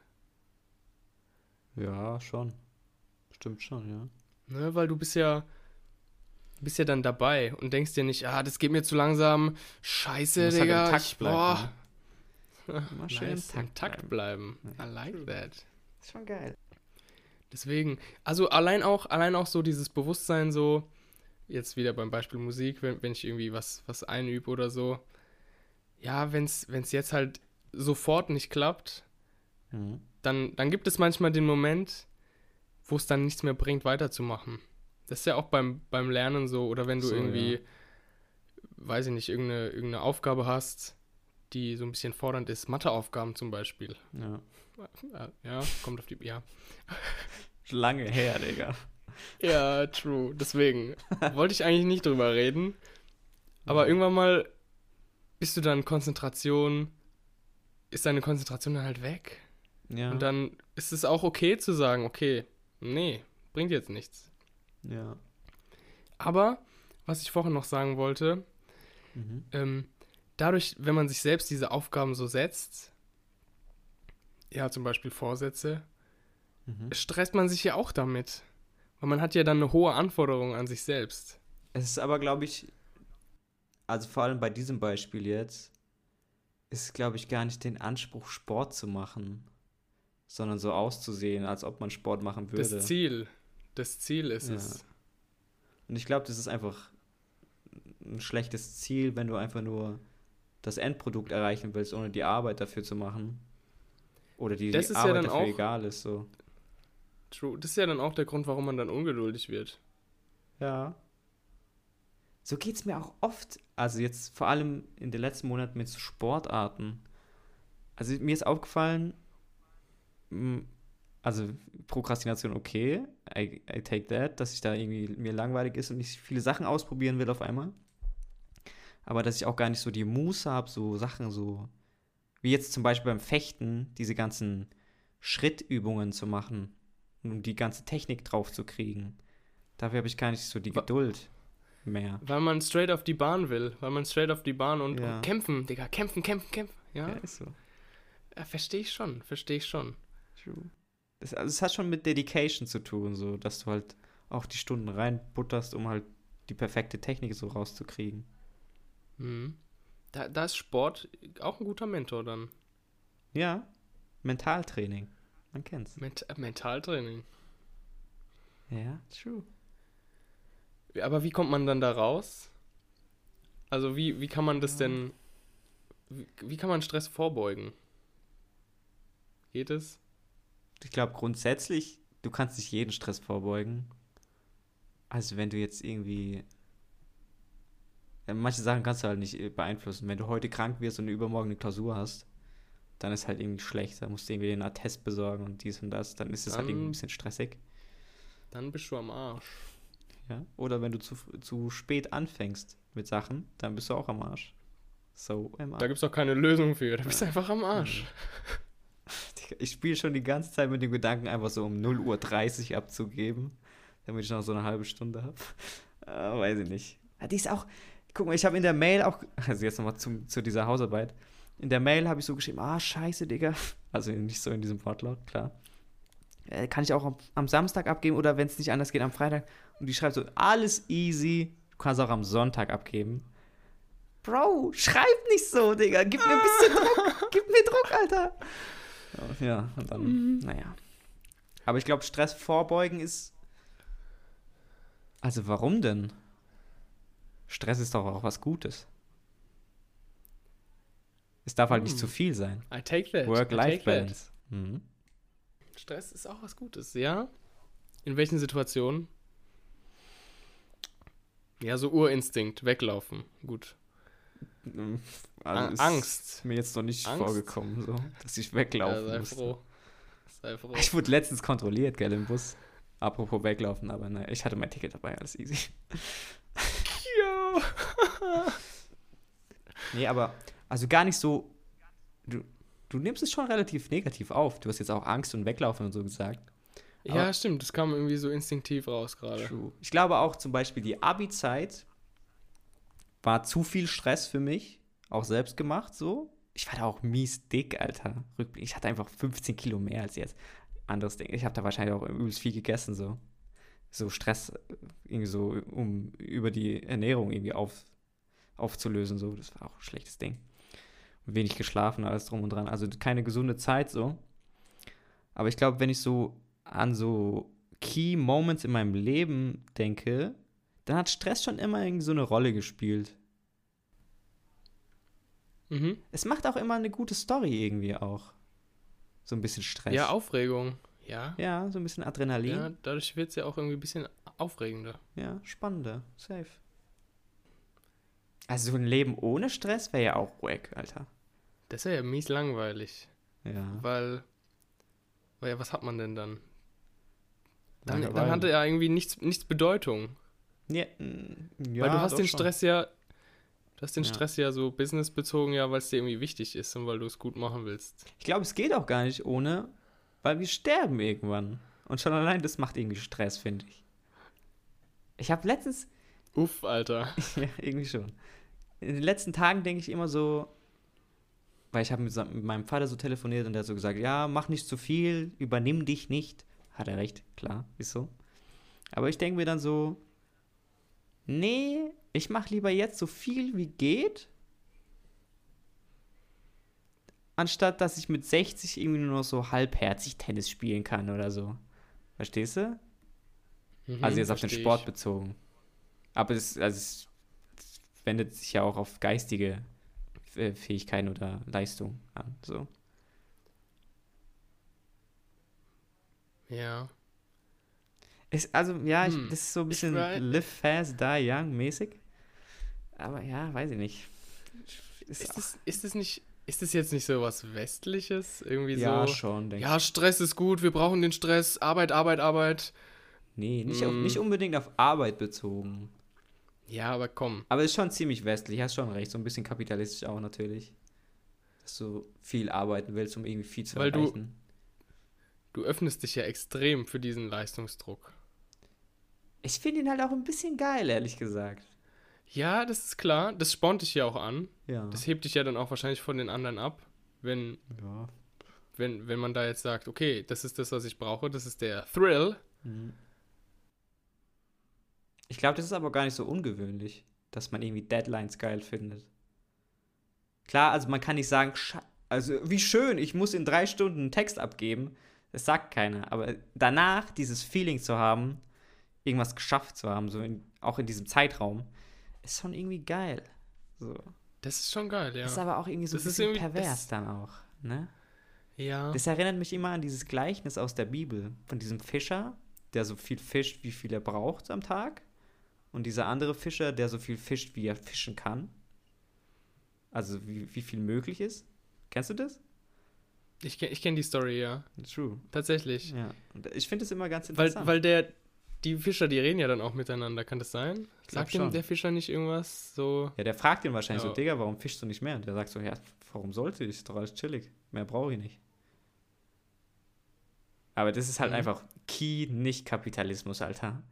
Ja, schon. Stimmt schon, ja. Ne, weil du bist ja, bist ja dann dabei und denkst dir nicht, ah, das geht mir zu langsam, scheiße, halt Digga. Takt ich, bleiben, boah. Immer schön nice, im Takt Takt bleiben. Ja, I like that. Ist schon geil. Deswegen, also allein auch, allein auch so dieses Bewusstsein so, jetzt wieder beim Beispiel Musik, wenn, wenn ich irgendwie was, was einübe oder so, ja, wenn es jetzt halt sofort nicht klappt, Mhm. dann, dann gibt es manchmal den Moment, wo es dann nichts mehr bringt, weiterzumachen. Das ist ja auch beim, beim Lernen so, oder wenn du So, irgendwie, ja. weiß ich nicht, irgendeine, irgendeine Aufgabe hast, die so ein bisschen fordernd ist, Matheaufgaben zum Beispiel. Ja. Ja, Ja, kommt auf die, ja. Lange her, Digga. Ja, true. Deswegen wollte ich eigentlich nicht drüber reden. Aber irgendwann mal bist du dann Konzentration, ist deine Konzentration dann halt weg. Ja. Und dann ist es auch okay zu sagen, okay, nee, bringt jetzt nichts. ja. Aber, was ich vorhin noch sagen wollte, Mhm. ähm, dadurch, wenn man sich selbst diese Aufgaben so setzt, ja, zum Beispiel Vorsätze, Mhm. stresst man sich ja auch damit. Weil man hat ja dann eine hohe Anforderung an sich selbst. Es ist aber, glaube ich, also vor allem bei diesem Beispiel jetzt, ist, glaube ich, gar nicht den Anspruch, Sport zu machen, sondern so auszusehen, als ob man Sport machen würde. Das Ziel, das Ziel ist Ja. es. Und ich glaube, das ist einfach ein schlechtes Ziel, wenn du einfach nur das Endprodukt erreichen willst, ohne die Arbeit dafür zu machen. Oder die, Das die ja Arbeit dann dafür auch- egal ist. So. True. Das ist ja dann auch der Grund, warum man dann ungeduldig wird. Ja. So geht es mir auch oft. Also jetzt vor allem in den letzten Monaten mit Sportarten. Also mir ist aufgefallen, mm, also Prokrastination okay, I, I take that, dass ich da irgendwie mir langweilig ist und ich viele Sachen ausprobieren will auf einmal. aber dass ich auch gar nicht so die Muße habe, so Sachen so, wie jetzt zum Beispiel beim Fechten, diese ganzen Schrittübungen zu machen, um die ganze Technik drauf zu kriegen. Dafür habe ich gar nicht so die Geduld mehr. Weil man straight auf die Bahn will. Weil man straight auf die Bahn und, Ja. und kämpfen, Digga. Kämpfen, kämpfen, kämpfen. Ja, Ja, ist so. ja verstehe ich schon. Verstehe ich schon. True. Das, also es hat schon mit Dedication zu tun, so, dass du halt auch die Stunden reinbutterst, um halt die perfekte Technik so rauszukriegen. Mhm. Da, da ist Sport auch ein guter Mentor dann. Ja, Mentaltraining. Man kennt's. Ment Mentaltraining. Ja, true. Aber wie kommt man dann da raus? Also wie, wie kann man das denn, wie, wie kann man Stress vorbeugen? Geht es? Ich glaube grundsätzlich, du kannst nicht jeden Stress vorbeugen. Also wenn du jetzt irgendwie. Manche Sachen kannst du halt nicht äh, beeinflussen. Wenn du heute krank wirst und übermorgen eine Klausur hast, dann ist halt irgendwie schlecht. Da musst du irgendwie einen Attest besorgen und dies und das. Dann ist es halt irgendwie ein Dann- bisschen stressig. Dann bist du am Arsch. Ja? Oder wenn du zu, zu spät anfängst mit Sachen, dann bist du auch am Arsch. So am Da Arsch. gibt es doch keine Lösung für. Da bist du einfach am Arsch. Ich spiele schon die ganze Zeit mit dem Gedanken, einfach so um 0.30 Uhr abzugeben, damit ich noch so eine halbe Stunde habe. Äh, weiß ich nicht. Ja, die ist auch, guck mal, ich habe in der Mail auch, also jetzt nochmal zu, zu dieser Hausarbeit, in der Mail habe ich so geschrieben, ah, scheiße, Digga. Also nicht so in diesem Wortlaut, klar. Äh, kann ich auch am, am Samstag abgeben oder wenn es nicht anders geht, am Freitag. Und die schreibt so, alles easy, du kannst auch am Sonntag abgeben. Bro, schreib nicht so, Digga. Gib mir ein bisschen Druck. Gib mir Druck, Alter. Ja, und dann, naja. Aber ich glaube, Stress vorbeugen ist. Also, warum denn? Stress ist doch auch was Gutes. Es darf halt nicht Hm. zu viel sein. I take that. Work-Life-Balance. Mhm. Stress ist auch was Gutes, ja? In welchen Situationen? Ja, so Urinstinkt, weglaufen. Gut. Also ist Angst. Mir jetzt noch nicht Angst? vorgekommen, so, dass ich Ja, weglaufen sei musste. froh. Sei froh. Ich wurde letztens kontrolliert, gell, im Bus. Apropos weglaufen, aber naja, ich hatte mein Ticket dabei, alles easy. Ja. Nee, aber also gar nicht so. Du, du nimmst es schon relativ negativ auf. Du hast jetzt auch Angst und Weglaufen und so gesagt. Ja, Aber- stimmt. Das kam irgendwie so instinktiv raus gerade. Ich glaube auch zum Beispiel die Abi-Zeit war zu viel Stress für mich. Auch selbst gemacht so. Ich war da auch mies dick, Alter. Rückblick. Ich hatte einfach 15 Kilo mehr als jetzt. Anderes Ding. Ich habe da wahrscheinlich auch übelst viel gegessen so. So Stress äh, irgendwie so, um über die Ernährung irgendwie auf, aufzulösen so. Das war auch ein schlechtes Ding. Wenig geschlafen, alles drum und dran. Also keine gesunde Zeit so. Aber ich glaube, wenn ich so an so Key Moments in meinem Leben denke, dann hat Stress schon immer irgendwie so eine Rolle gespielt. Mhm. Es macht auch immer eine gute Story irgendwie auch. So ein bisschen Stress. Ja, Aufregung. Ja. Ja, so ein bisschen Adrenalin. Ja, dadurch wird es ja auch irgendwie ein bisschen aufregender. Ja, spannender. Safe. Also so ein Leben ohne Stress wäre ja auch wack, Alter. Das ist ja mies langweilig. Ja. Weil, weil ja, was hat man denn dann? Dann, dann hatte ja irgendwie nichts, nichts Bedeutung. Ja, mm, ja, weil du hast den schon. Stress ja, du hast den Ja. Stress ja so businessbezogen, ja, weil es dir irgendwie wichtig ist und weil du es gut machen willst. Ich glaube, es geht auch gar nicht ohne, weil wir sterben irgendwann. Und schon allein das macht irgendwie Stress, finde ich. Ich habe letztens, Uff, Alter. ja, irgendwie schon. In den letzten Tagen denke ich immer so, weil ich habe mit, mit meinem Vater so telefoniert und der hat so gesagt, ja, mach nicht zu viel, übernimm dich nicht. Hat er recht, klar, ist so. Aber ich denke mir dann so, nee, ich mache lieber jetzt so viel wie geht, anstatt dass ich mit 60 irgendwie nur noch so halbherzig Tennis spielen kann oder so. Verstehst du? Mhm, Also jetzt auf den Sport ich. bezogen. Aber es, also es wendet sich ja auch auf geistige Fähigkeiten oder Leistung an. So. Ja. Ist, also, ja, ich, Hm. das ist so ein Ich bisschen live fast, die young mäßig. Aber ja, weiß ich nicht. Ist Ist das, ist das nicht, ist das jetzt nicht so was Westliches? Irgendwie ja, so. schon, denke Ja, Stress ist gut, wir brauchen den Stress, Arbeit, Arbeit, Arbeit. ich. Nee, nicht, auf, Mm. nicht unbedingt auf Arbeit bezogen. Ja, aber komm. Aber ist schon ziemlich westlich, hast schon recht, so ein bisschen kapitalistisch auch natürlich. Dass du viel arbeiten willst, um irgendwie viel zu Weil du- erreichen. Du öffnest dich ja extrem für diesen Leistungsdruck. Ich finde ihn halt auch ein bisschen geil, ehrlich gesagt. Ja, das ist klar. Das spornt dich ja auch an. Ja. Das hebt dich ja dann auch wahrscheinlich von den anderen ab, wenn, ja. wenn, wenn man da jetzt sagt, okay, das ist das, was ich brauche, das ist der Thrill. Mhm. Ich glaube, das ist aber gar nicht so ungewöhnlich, dass man irgendwie Deadlines geil findet. Klar, also man kann nicht sagen, "Scha- also wie schön, ich muss in drei Stunden einen Text abgeben. Das sagt keiner. Aber danach dieses Feeling zu haben, irgendwas geschafft zu haben, so in, auch in diesem Zeitraum, ist schon irgendwie geil. So. Das ist schon geil, ja. Ist aber auch irgendwie so ein Das ist bisschen pervers dann auch. Ne? ja. Das erinnert mich immer an dieses Gleichnis aus der Bibel von diesem Fischer, der so viel fischt, wie viel er braucht am Tag. Und dieser andere Fischer, der so viel fischt, wie er fischen kann. Also wie, wie viel möglich ist. Kennst du das? Ich, ich kenne die Story, ja. True. Tatsächlich. Ja. Und ich finde es immer ganz Weil, interessant. weil der, die Fischer, die reden ja dann auch miteinander, kann das sein? Sagt ihm der Fischer nicht irgendwas so? ja, der fragt ihn wahrscheinlich Ja. so, Digga, warum fischst du nicht mehr? Und der sagt so, ja, warum sollte ich? Ist doch alles chillig. Mehr brauche ich nicht. Aber das ist halt Mhm. einfach Key nicht Kapitalismus, Alter.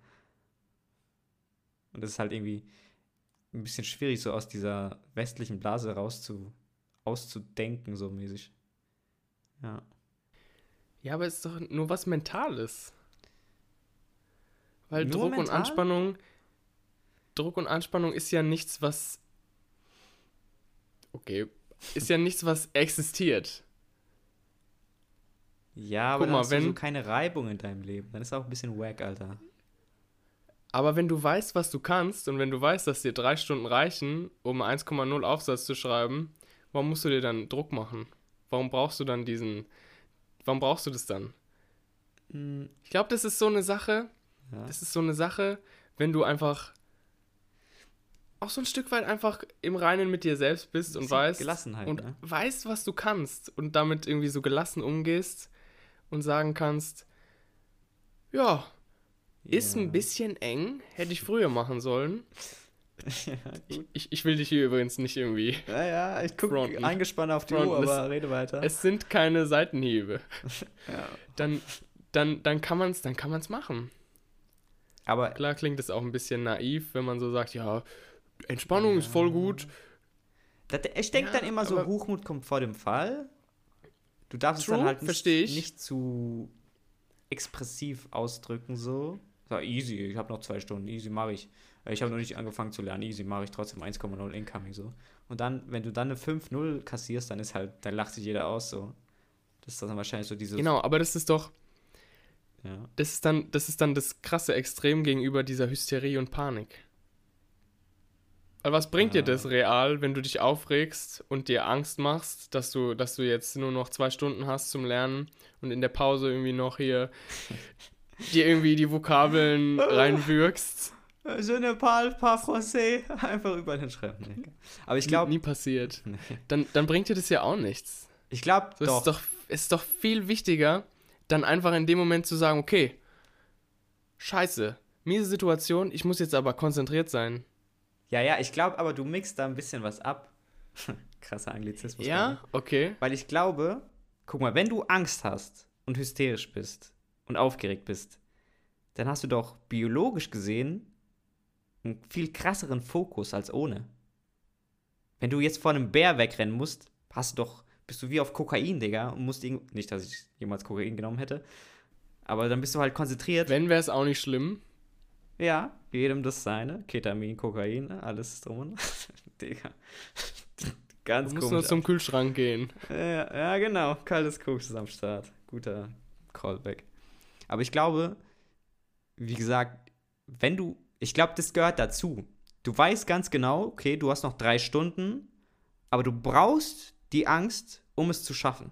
Und das ist halt irgendwie ein bisschen schwierig, so aus dieser westlichen Blase raus zu, auszudenken, so mäßig. Ja. Ja, aber es ist doch nur was Mentales. Weil Nur Druck und mental? Anspannung, Druck und Anspannung ist ja nichts, was, okay, ist ja nichts, was existiert. Ja, aber Guck mal, hast du so wenn- keine Reibung in deinem Leben. Dann ist auch ein bisschen wack, Alter. Aber wenn du weißt, was du kannst und wenn du weißt, dass dir drei Stunden reichen, um 1,0 Aufsatz zu schreiben, warum musst du dir dann Druck machen? Warum brauchst du dann diesen, warum brauchst du das dann? Hm, Ich glaube, das ist so eine Sache, ja. das ist so eine Sache, wenn du einfach auch so ein Stück weit einfach im Reinen mit dir selbst bist und weißt und ne? weißt, was du kannst und damit irgendwie so gelassen umgehst und sagen kannst, ja, ist Ja. ein bisschen eng, hätte ich früher machen sollen. ja, Ich, gut. ich, ich will dich hier übrigens nicht irgendwie. Ja, ja, ich gucke eingespannt auf die Fronten Uhr, aber rede weiter. Es sind keine Seitenhiebe. ja. Dann, dann, dann kann man es dann kann man's machen. Aber Klar klingt es auch ein bisschen naiv, wenn man so sagt, ja, Entspannung ist voll gut. das, ich denke Ja, dann immer so, Hochmut kommt vor dem Fall. Du darfst True, es dann halt nicht, nicht zu expressiv ausdrücken, so. So, easy, ich habe noch zwei Stunden, easy mache ich. Ich habe noch nicht angefangen zu lernen, easy mache ich trotzdem 1,0 incoming, so. Und dann, wenn du dann eine 5-0 kassierst, dann ist halt, dann lacht sich jeder aus, so. Das ist dann wahrscheinlich so dieses. Genau, aber das ist doch, Ja. das ist dann, das ist dann das krasse Extrem gegenüber dieser Hysterie und Panik. Weil was bringt dir Ja. das real, wenn du dich aufregst und dir Angst machst, dass du, dass du jetzt nur noch zwei Stunden hast zum Lernen und in der Pause irgendwie noch hier dir irgendwie die Vokabeln reinwürgst? Je ne parle pas français. Einfach überall hinschreiben. Nee. Aber ich Nie, glaube, nie passiert. nee. Dann, dann bringt dir das ja auch nichts. ich glaube Das doch. ist doch, es ist doch viel wichtiger, dann einfach in dem Moment zu sagen, okay, scheiße, miese Situation, ich muss jetzt aber konzentriert sein. Ja, ja, ich glaube, aber du mixt da ein bisschen was ab. Krasser Anglizismus. Ja, okay. Weil ich glaube, guck mal, wenn du Angst hast und hysterisch bist und aufgeregt bist, dann hast du doch biologisch gesehen einen viel krasseren Fokus als ohne. Wenn du jetzt vor einem Bär wegrennen musst, hast du doch, bist du wie auf Kokain, Digga, und musst irgend, nicht, dass ich jemals Kokain genommen hätte, aber dann bist du halt konzentriert. Wenn wäre es auch nicht schlimm. Ja, jedem das seine. Ketamin, Kokain, alles drum und Digga. Ganz Du musst komisch. nur zum Kühlschrank gehen. Ja, ja, genau. Kaltes Koks ist am Start. Guter Callback. Aber ich glaube, wie gesagt, wenn du, ich glaube, das gehört dazu. Du weißt ganz genau, okay, du hast noch drei Stunden, aber du brauchst die Angst, um es zu schaffen.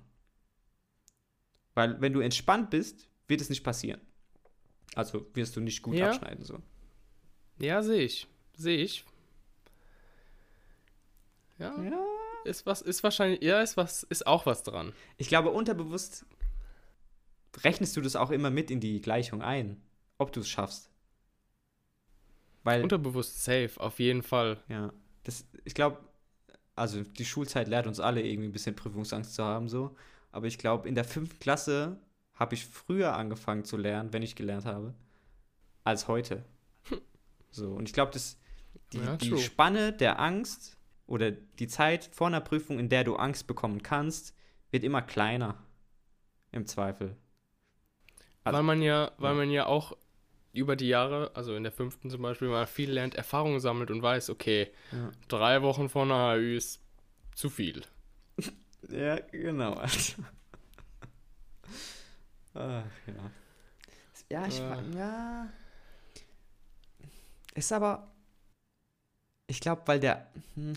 Weil wenn du entspannt bist, wird es nicht passieren. Also wirst du nicht gut Ja. abschneiden so. Ja, sehe ich. Sehe ich. Ja, Ja. ist was, ist wahrscheinlich, ja, ist was, ist auch was dran. Ich glaube, unterbewusst rechnest du das auch immer mit in die Gleichung ein, ob du es schaffst. Weil, Unterbewusst safe, auf jeden Fall. ja, das, ich glaube, also die Schulzeit lehrt uns alle irgendwie ein bisschen Prüfungsangst zu haben, so. Aber ich glaube, in der fünften Klasse habe ich früher angefangen zu lernen, wenn ich gelernt habe, als heute. So, und ich glaube, dass die, Ja, die. Spanne der Angst oder die Zeit vor einer Prüfung, in der du Angst bekommen kannst, wird immer kleiner. Im Zweifel. Also- weil man ja, weil ja. man ja auch über die Jahre, also in der fünften zum Beispiel, mal viel lernt, Erfahrungen sammelt und weiß, okay, Ja, drei Wochen vor einer HÜ ist zu viel. ja genau. Also. Ach, ja. Ja, ich Äh. ja. Ist aber. Ich glaube, weil der. Hm,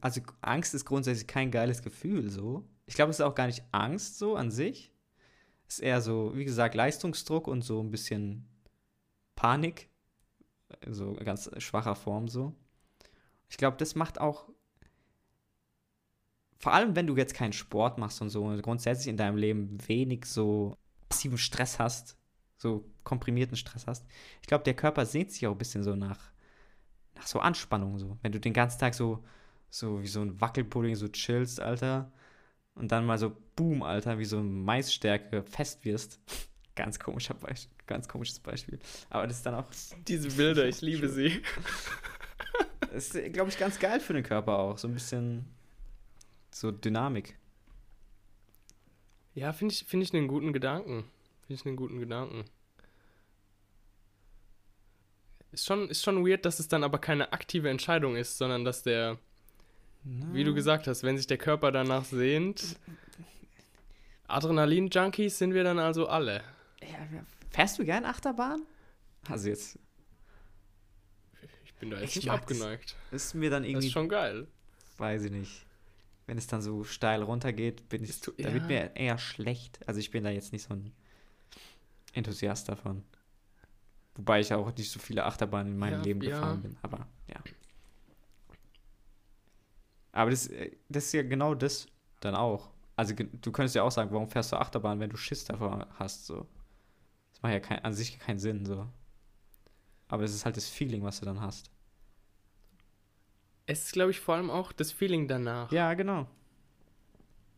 also Angst ist grundsätzlich kein geiles Gefühl so. Ich glaube, es ist auch gar nicht Angst so an sich. Ist eher so, wie gesagt, Leistungsdruck und so ein bisschen Panik. So ganz schwacher Form so. Ich glaube, das macht auch. Vor allem, wenn du jetzt keinen Sport machst und so und grundsätzlich in deinem Leben wenig so massiven Stress hast, so komprimierten Stress hast. Ich glaube, der Körper sehnt sich auch ein bisschen so nach, nach so Anspannung, so. Wenn du den ganzen Tag so, so wie so ein Wackelpudding so chillst, Alter, und dann mal so, boom, Alter, wie so Maisstärke fest wirst. Ganz komischer Beispiel, ganz komisches Beispiel. Aber das ist dann auch, Diese Bilder, ich liebe sie. das ist, glaube ich, ganz geil für den Körper auch. So ein bisschen so Dynamik. Ja, finde ich, find ich einen guten Gedanken. Finde ich einen guten Gedanken. Ist schon, ist schon weird, dass es dann aber keine aktive Entscheidung ist, sondern dass der, wie du gesagt hast, wenn sich der Körper danach sehnt. Adrenalin-Junkies sind wir dann also alle. Ja. Fährst du gern Achterbahn? Also jetzt Ich bin da jetzt Ich nicht abgeneigt. ist mir dann Das irgendwie, ist schon geil. weiß ich nicht. Wenn es dann so steil runtergeht, bin ich, tu- da wird ja. mir eher schlecht. Also ich bin da jetzt nicht so ein Enthusiast davon. Wobei ich auch nicht so viele Achterbahnen in meinem Ja, Leben ja. gefahren bin. Aber ja. Aber das, äh, das ist ja genau das dann auch. Also du könntest ja auch sagen, warum fährst du Achterbahn, wenn du Schiss davor hast, so. Das macht ja kein, an sich keinen Sinn, so. Aber es ist halt das Feeling, was du dann hast. Es ist, glaube ich, vor allem auch das Feeling danach. Ja, genau.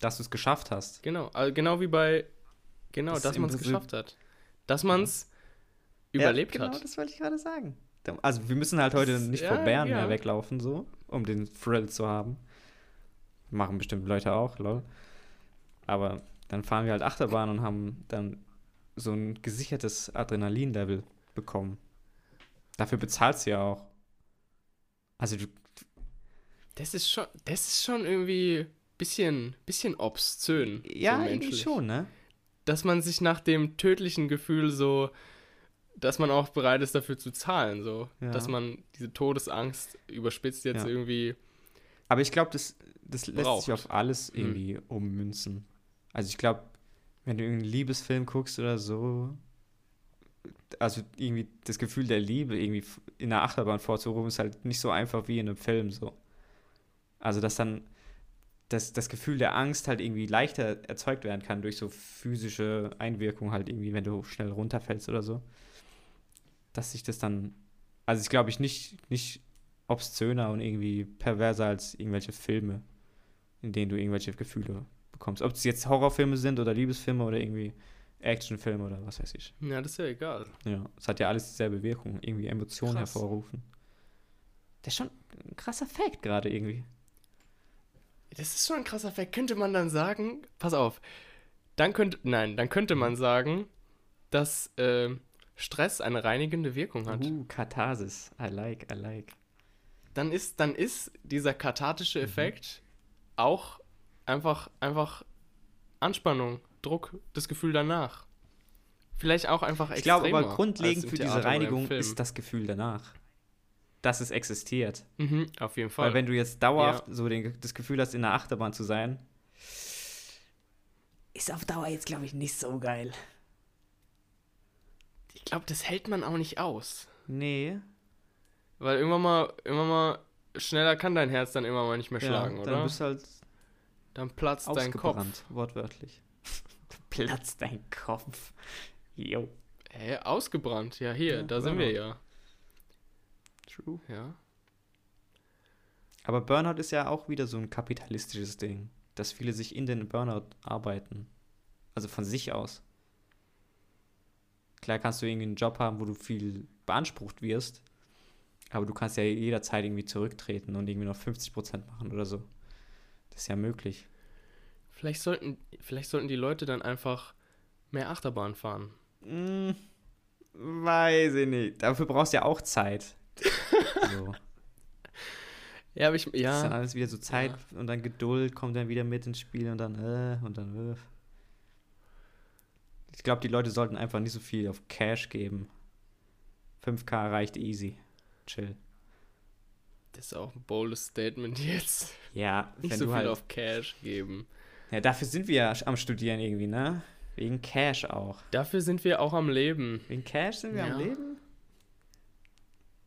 Dass du es geschafft hast. Genau, also genau wie bei, genau, Das dass man es geschafft hat. Dass man es überlebt ja, genau, hat. das wollte ich gerade sagen. Also wir müssen halt heute Das- nicht ja, vor Bären ja. mehr weglaufen, so, um den Thrill zu haben. Machen bestimmt Leute auch, lol. Aber dann fahren wir halt Achterbahn und haben dann so ein gesichertes Adrenalin-Level bekommen. Dafür bezahlst du ja auch. Also du, Das ist schon, das ist schon irgendwie bisschen, bisschen obszön. ja, so irgendwie schon, ne? Dass man sich nach dem tödlichen Gefühl so, dass man auch bereit ist, dafür zu zahlen, so. Ja. Dass man diese Todesangst überspitzt jetzt Ja. irgendwie. Aber ich glaube, das, das lässt Braucht. sich auf alles Hm. irgendwie ummünzen. Also ich glaube, wenn du irgendeinen Liebesfilm guckst oder so, also irgendwie das Gefühl der Liebe irgendwie in der Achterbahn vorzurufen, ist halt nicht so einfach wie in einem Film so. Also dass dann das, das Gefühl der Angst halt irgendwie leichter erzeugt werden kann durch so physische Einwirkungen halt irgendwie, wenn du schnell runterfällst oder so. Dass sich das dann, also ich glaube ich nicht, nicht obszöner und irgendwie perverser als irgendwelche Filme, in denen du irgendwelche Gefühle bekommst. Ob es jetzt Horrorfilme sind oder Liebesfilme oder irgendwie Actionfilme oder was weiß ich. Ja, das ist ja egal. Ja, es hat ja alles dieselbe Wirkung, irgendwie Emotionen Krass. hervorrufen. Das ist schon ein krasser Fact gerade irgendwie. Das ist schon ein krasser Fact. Könnte man dann sagen, pass auf, dann könnte, nein, dann könnte man sagen, dass ähm, Stress eine reinigende Wirkung hat. Uh, Katharsis. I like, I like. Dann ist, dann ist dieser kathartische Effekt auch einfach, einfach Anspannung, Druck, das Gefühl danach. Vielleicht auch einfach Ich glaube aber grundlegend für Theater diese Reinigung ist das Gefühl danach. Dass es existiert. Mhm, auf jeden Fall. Weil wenn du jetzt dauerhaft so den, das Gefühl hast, in der Achterbahn zu sein, ist auf Dauer jetzt, glaube ich, nicht so geil. ich glaube, das hält man auch nicht aus. Nee. Weil irgendwann mal, irgendwann mal schneller kann dein Herz dann immer mal nicht mehr schlagen, ja, oder? Dann bist halt Dann platzt dein ausgebrannt, Kopf. wortwörtlich. Platzt dein Kopf. Jo. Hä, ausgebrannt. Ja, hier, Ja, da sind wir Burnout. ja. True. Ja. Aber Burnout ist ja auch wieder so ein kapitalistisches Ding, dass viele sich in den Burnout arbeiten. Also von sich aus. Klar kannst du irgendwie einen Job haben, wo du viel beansprucht wirst, aber du kannst ja jederzeit irgendwie zurücktreten und irgendwie noch 50% machen oder so. Das ist ja möglich. Vielleicht sollten, vielleicht sollten die Leute dann einfach mehr Achterbahn fahren. Hm, weiß ich nicht. Dafür brauchst du ja auch Zeit. so. Ja, aber ich, Das ist dann ja, alles wieder so Zeit und dann Geduld kommt dann wieder mit ins Spiel und dann, äh, und dann, äh. Ich glaube, die Leute sollten einfach nicht so viel auf Cash geben. 5K reicht easy. Chill. das ist auch ein boldes Statement jetzt. Ja, Nicht wenn so du viel halt. auf Cash geben. ja, dafür sind wir ja am Studieren irgendwie, ne? Wegen Cash auch. Dafür sind wir auch am Leben. Wegen Cash sind wir Ja. am Leben?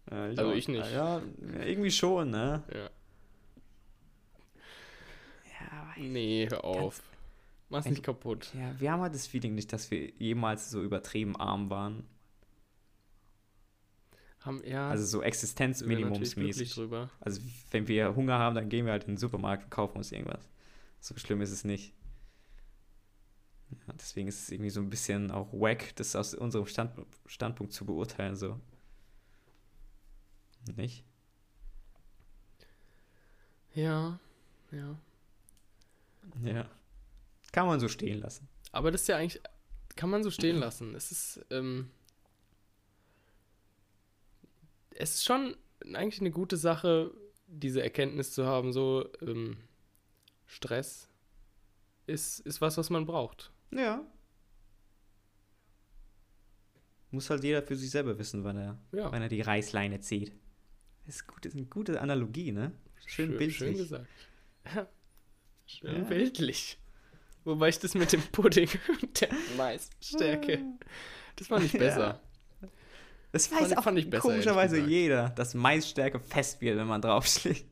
Ja, Also auch. ich nicht. Ja, irgendwie schon, ne? Ja. Ja, Nee, hör auf. Mach's nicht kaputt. Ja, wir haben halt das Feeling nicht, dass wir jemals so übertrieben arm waren. Haben, ja, Also so Existenzminimumsmäßig. Also wenn wir Hunger haben, dann gehen wir halt in den Supermarkt und kaufen uns irgendwas. So schlimm ist es nicht. Ja, deswegen ist es irgendwie so ein bisschen auch wack, das aus unserem Stand, Standpunkt zu beurteilen. So. Nicht? Ja, ja. Ja. Kann man so stehen lassen. Aber das ist ja eigentlich, kann man so stehen lassen. Es ist, ähm, es ist schon eigentlich eine gute Sache, diese Erkenntnis zu haben, so, ähm, Stress ist, ist was, was man braucht. Ja. Muss halt jeder für sich selber wissen, wann er, Ja, wann er die Reißleine zieht. Das ist, gut, das ist eine gute Analogie, ne? Schön, bildlich. Schön gesagt. Ja. Schön Ja. bildlich. Wobei ich das mit dem Pudding und der Maisstärke, das war nicht besser. Das Fand- weiß auch fand ich besser, komischerweise jeder, dass Maisstärke fest wird, wenn man draufschlägt.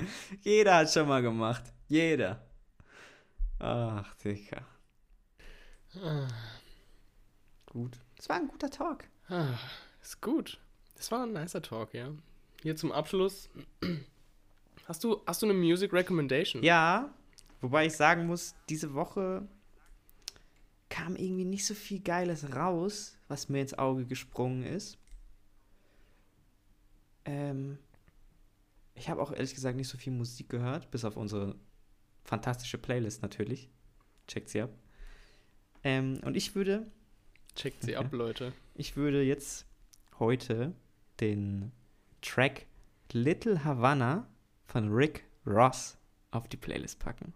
jeder hat schon mal gemacht. Jeder. Ach, Digga. Ah, Gut. Das war ein guter Talk. ah, ist gut. Das war ein nicer Talk, ja. Hier zum Abschluss. Hast du, hast du eine Music Recommendation? Ja, wobei ich sagen muss, diese Woche kam irgendwie nicht so viel Geiles raus, was mir ins Auge gesprungen ist. Ähm, ich habe auch ehrlich gesagt nicht so viel Musik gehört, bis auf unsere fantastische Playlist natürlich. Checkt sie ab. Ähm, und ich würde, Checkt sie ab, Leute. ich würde jetzt heute den Track Little Havana von Rick Ross auf die Playlist packen.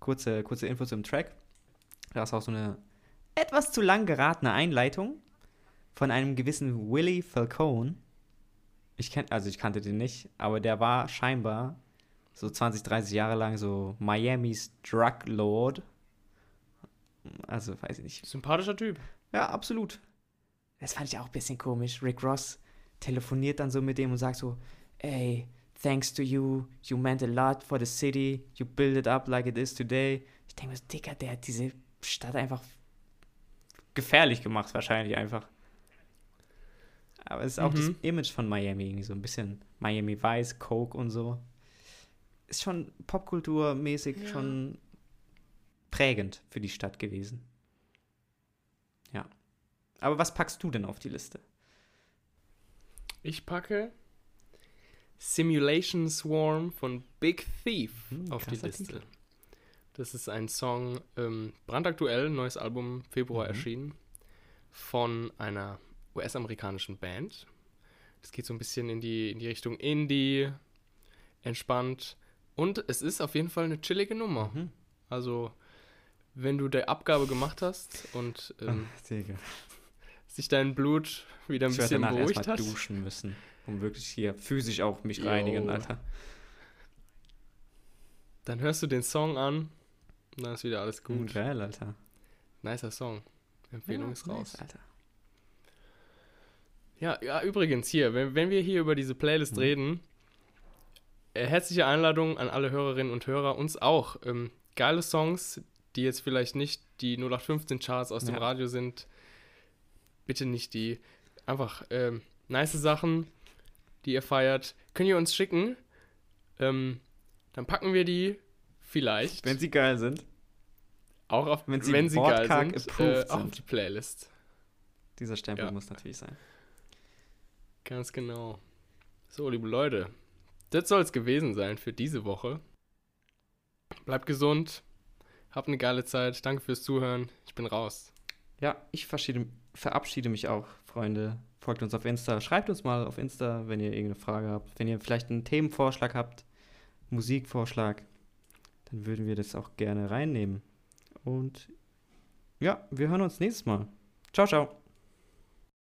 Kurze, kurze Info zum Track. Da ist auch so eine etwas zu lang geratene Einleitung von einem gewissen Willie Falcone. Ich kenn, also ich kannte den nicht, aber der war scheinbar so 20, 30 Jahre lang so Miamis Drug Lord. Also weiß ich nicht. Sympathischer Typ. Ja, absolut. Das fand ich auch ein bisschen komisch. Rick Ross telefoniert dann so mit dem und sagt so, ey, thanks to you, you meant a lot for the city, you built it up like it is today. Ich denke mir so, Dicker, der hat diese Stadt einfach gefährlich gemacht, wahrscheinlich einfach. Aber es ist auch das Mhm. Image von Miami irgendwie so ein bisschen Miami Vice, Coke und so. Ist schon popkulturmäßig Ja. schon prägend für die Stadt gewesen. Ja. Aber was packst du denn auf die Liste? Ich packe Simulation Swarm von Big Thief Hm, auf die Liste. Titel. Das ist ein Song, ähm, brandaktuell, neues Album Februar Mhm. erschienen, von einer US-amerikanischen Band. Das geht so ein bisschen in die, in die Richtung Indie, entspannt. Und es ist auf jeden Fall eine chillige Nummer. Mhm. Also, wenn du die Abgabe gemacht hast und ähm, Ach, sich dein Blut wieder ein Ich bisschen danach beruhigt erstmal hat, duschen müssen, um wirklich hier physisch auch mich Jo. reinigen, Alter. dann hörst du den Song an dann ist wieder alles gut. Geil, Alter. Nicer Song. Empfehlung Ja, ist raus. nice, Alter. Ja, ja, übrigens hier, wenn, wenn wir hier über diese Playlist Mhm. reden, äh, herzliche Einladung an alle Hörerinnen und Hörer, uns auch. Ähm, geile Songs, die jetzt vielleicht nicht die 0815 Charts aus dem Ja. Radio sind, bitte nicht die einfach ähm, nice Sachen, die ihr feiert, könnt ihr uns schicken. Ähm, dann packen wir die vielleicht. Wenn sie geil sind. Auch auf, wenn sie, wenn sie geil sind, approved äh, auch auf sind. die Playlist. Dieser Stempel Ja. muss natürlich sein. Ganz genau. So, liebe Leute, das soll es gewesen sein für diese Woche. Bleibt gesund, habt eine geile Zeit, danke fürs Zuhören, ich bin raus. Ja, ich verabschiede, verabschiede mich auch, Freunde. Folgt uns auf Insta. Schreibt uns mal auf Insta, wenn ihr irgendeine Frage habt. Wenn ihr vielleicht einen Themenvorschlag habt, Musikvorschlag, dann würden wir das auch gerne reinnehmen. Und ja, wir hören uns nächstes Mal. Ciao, ciao.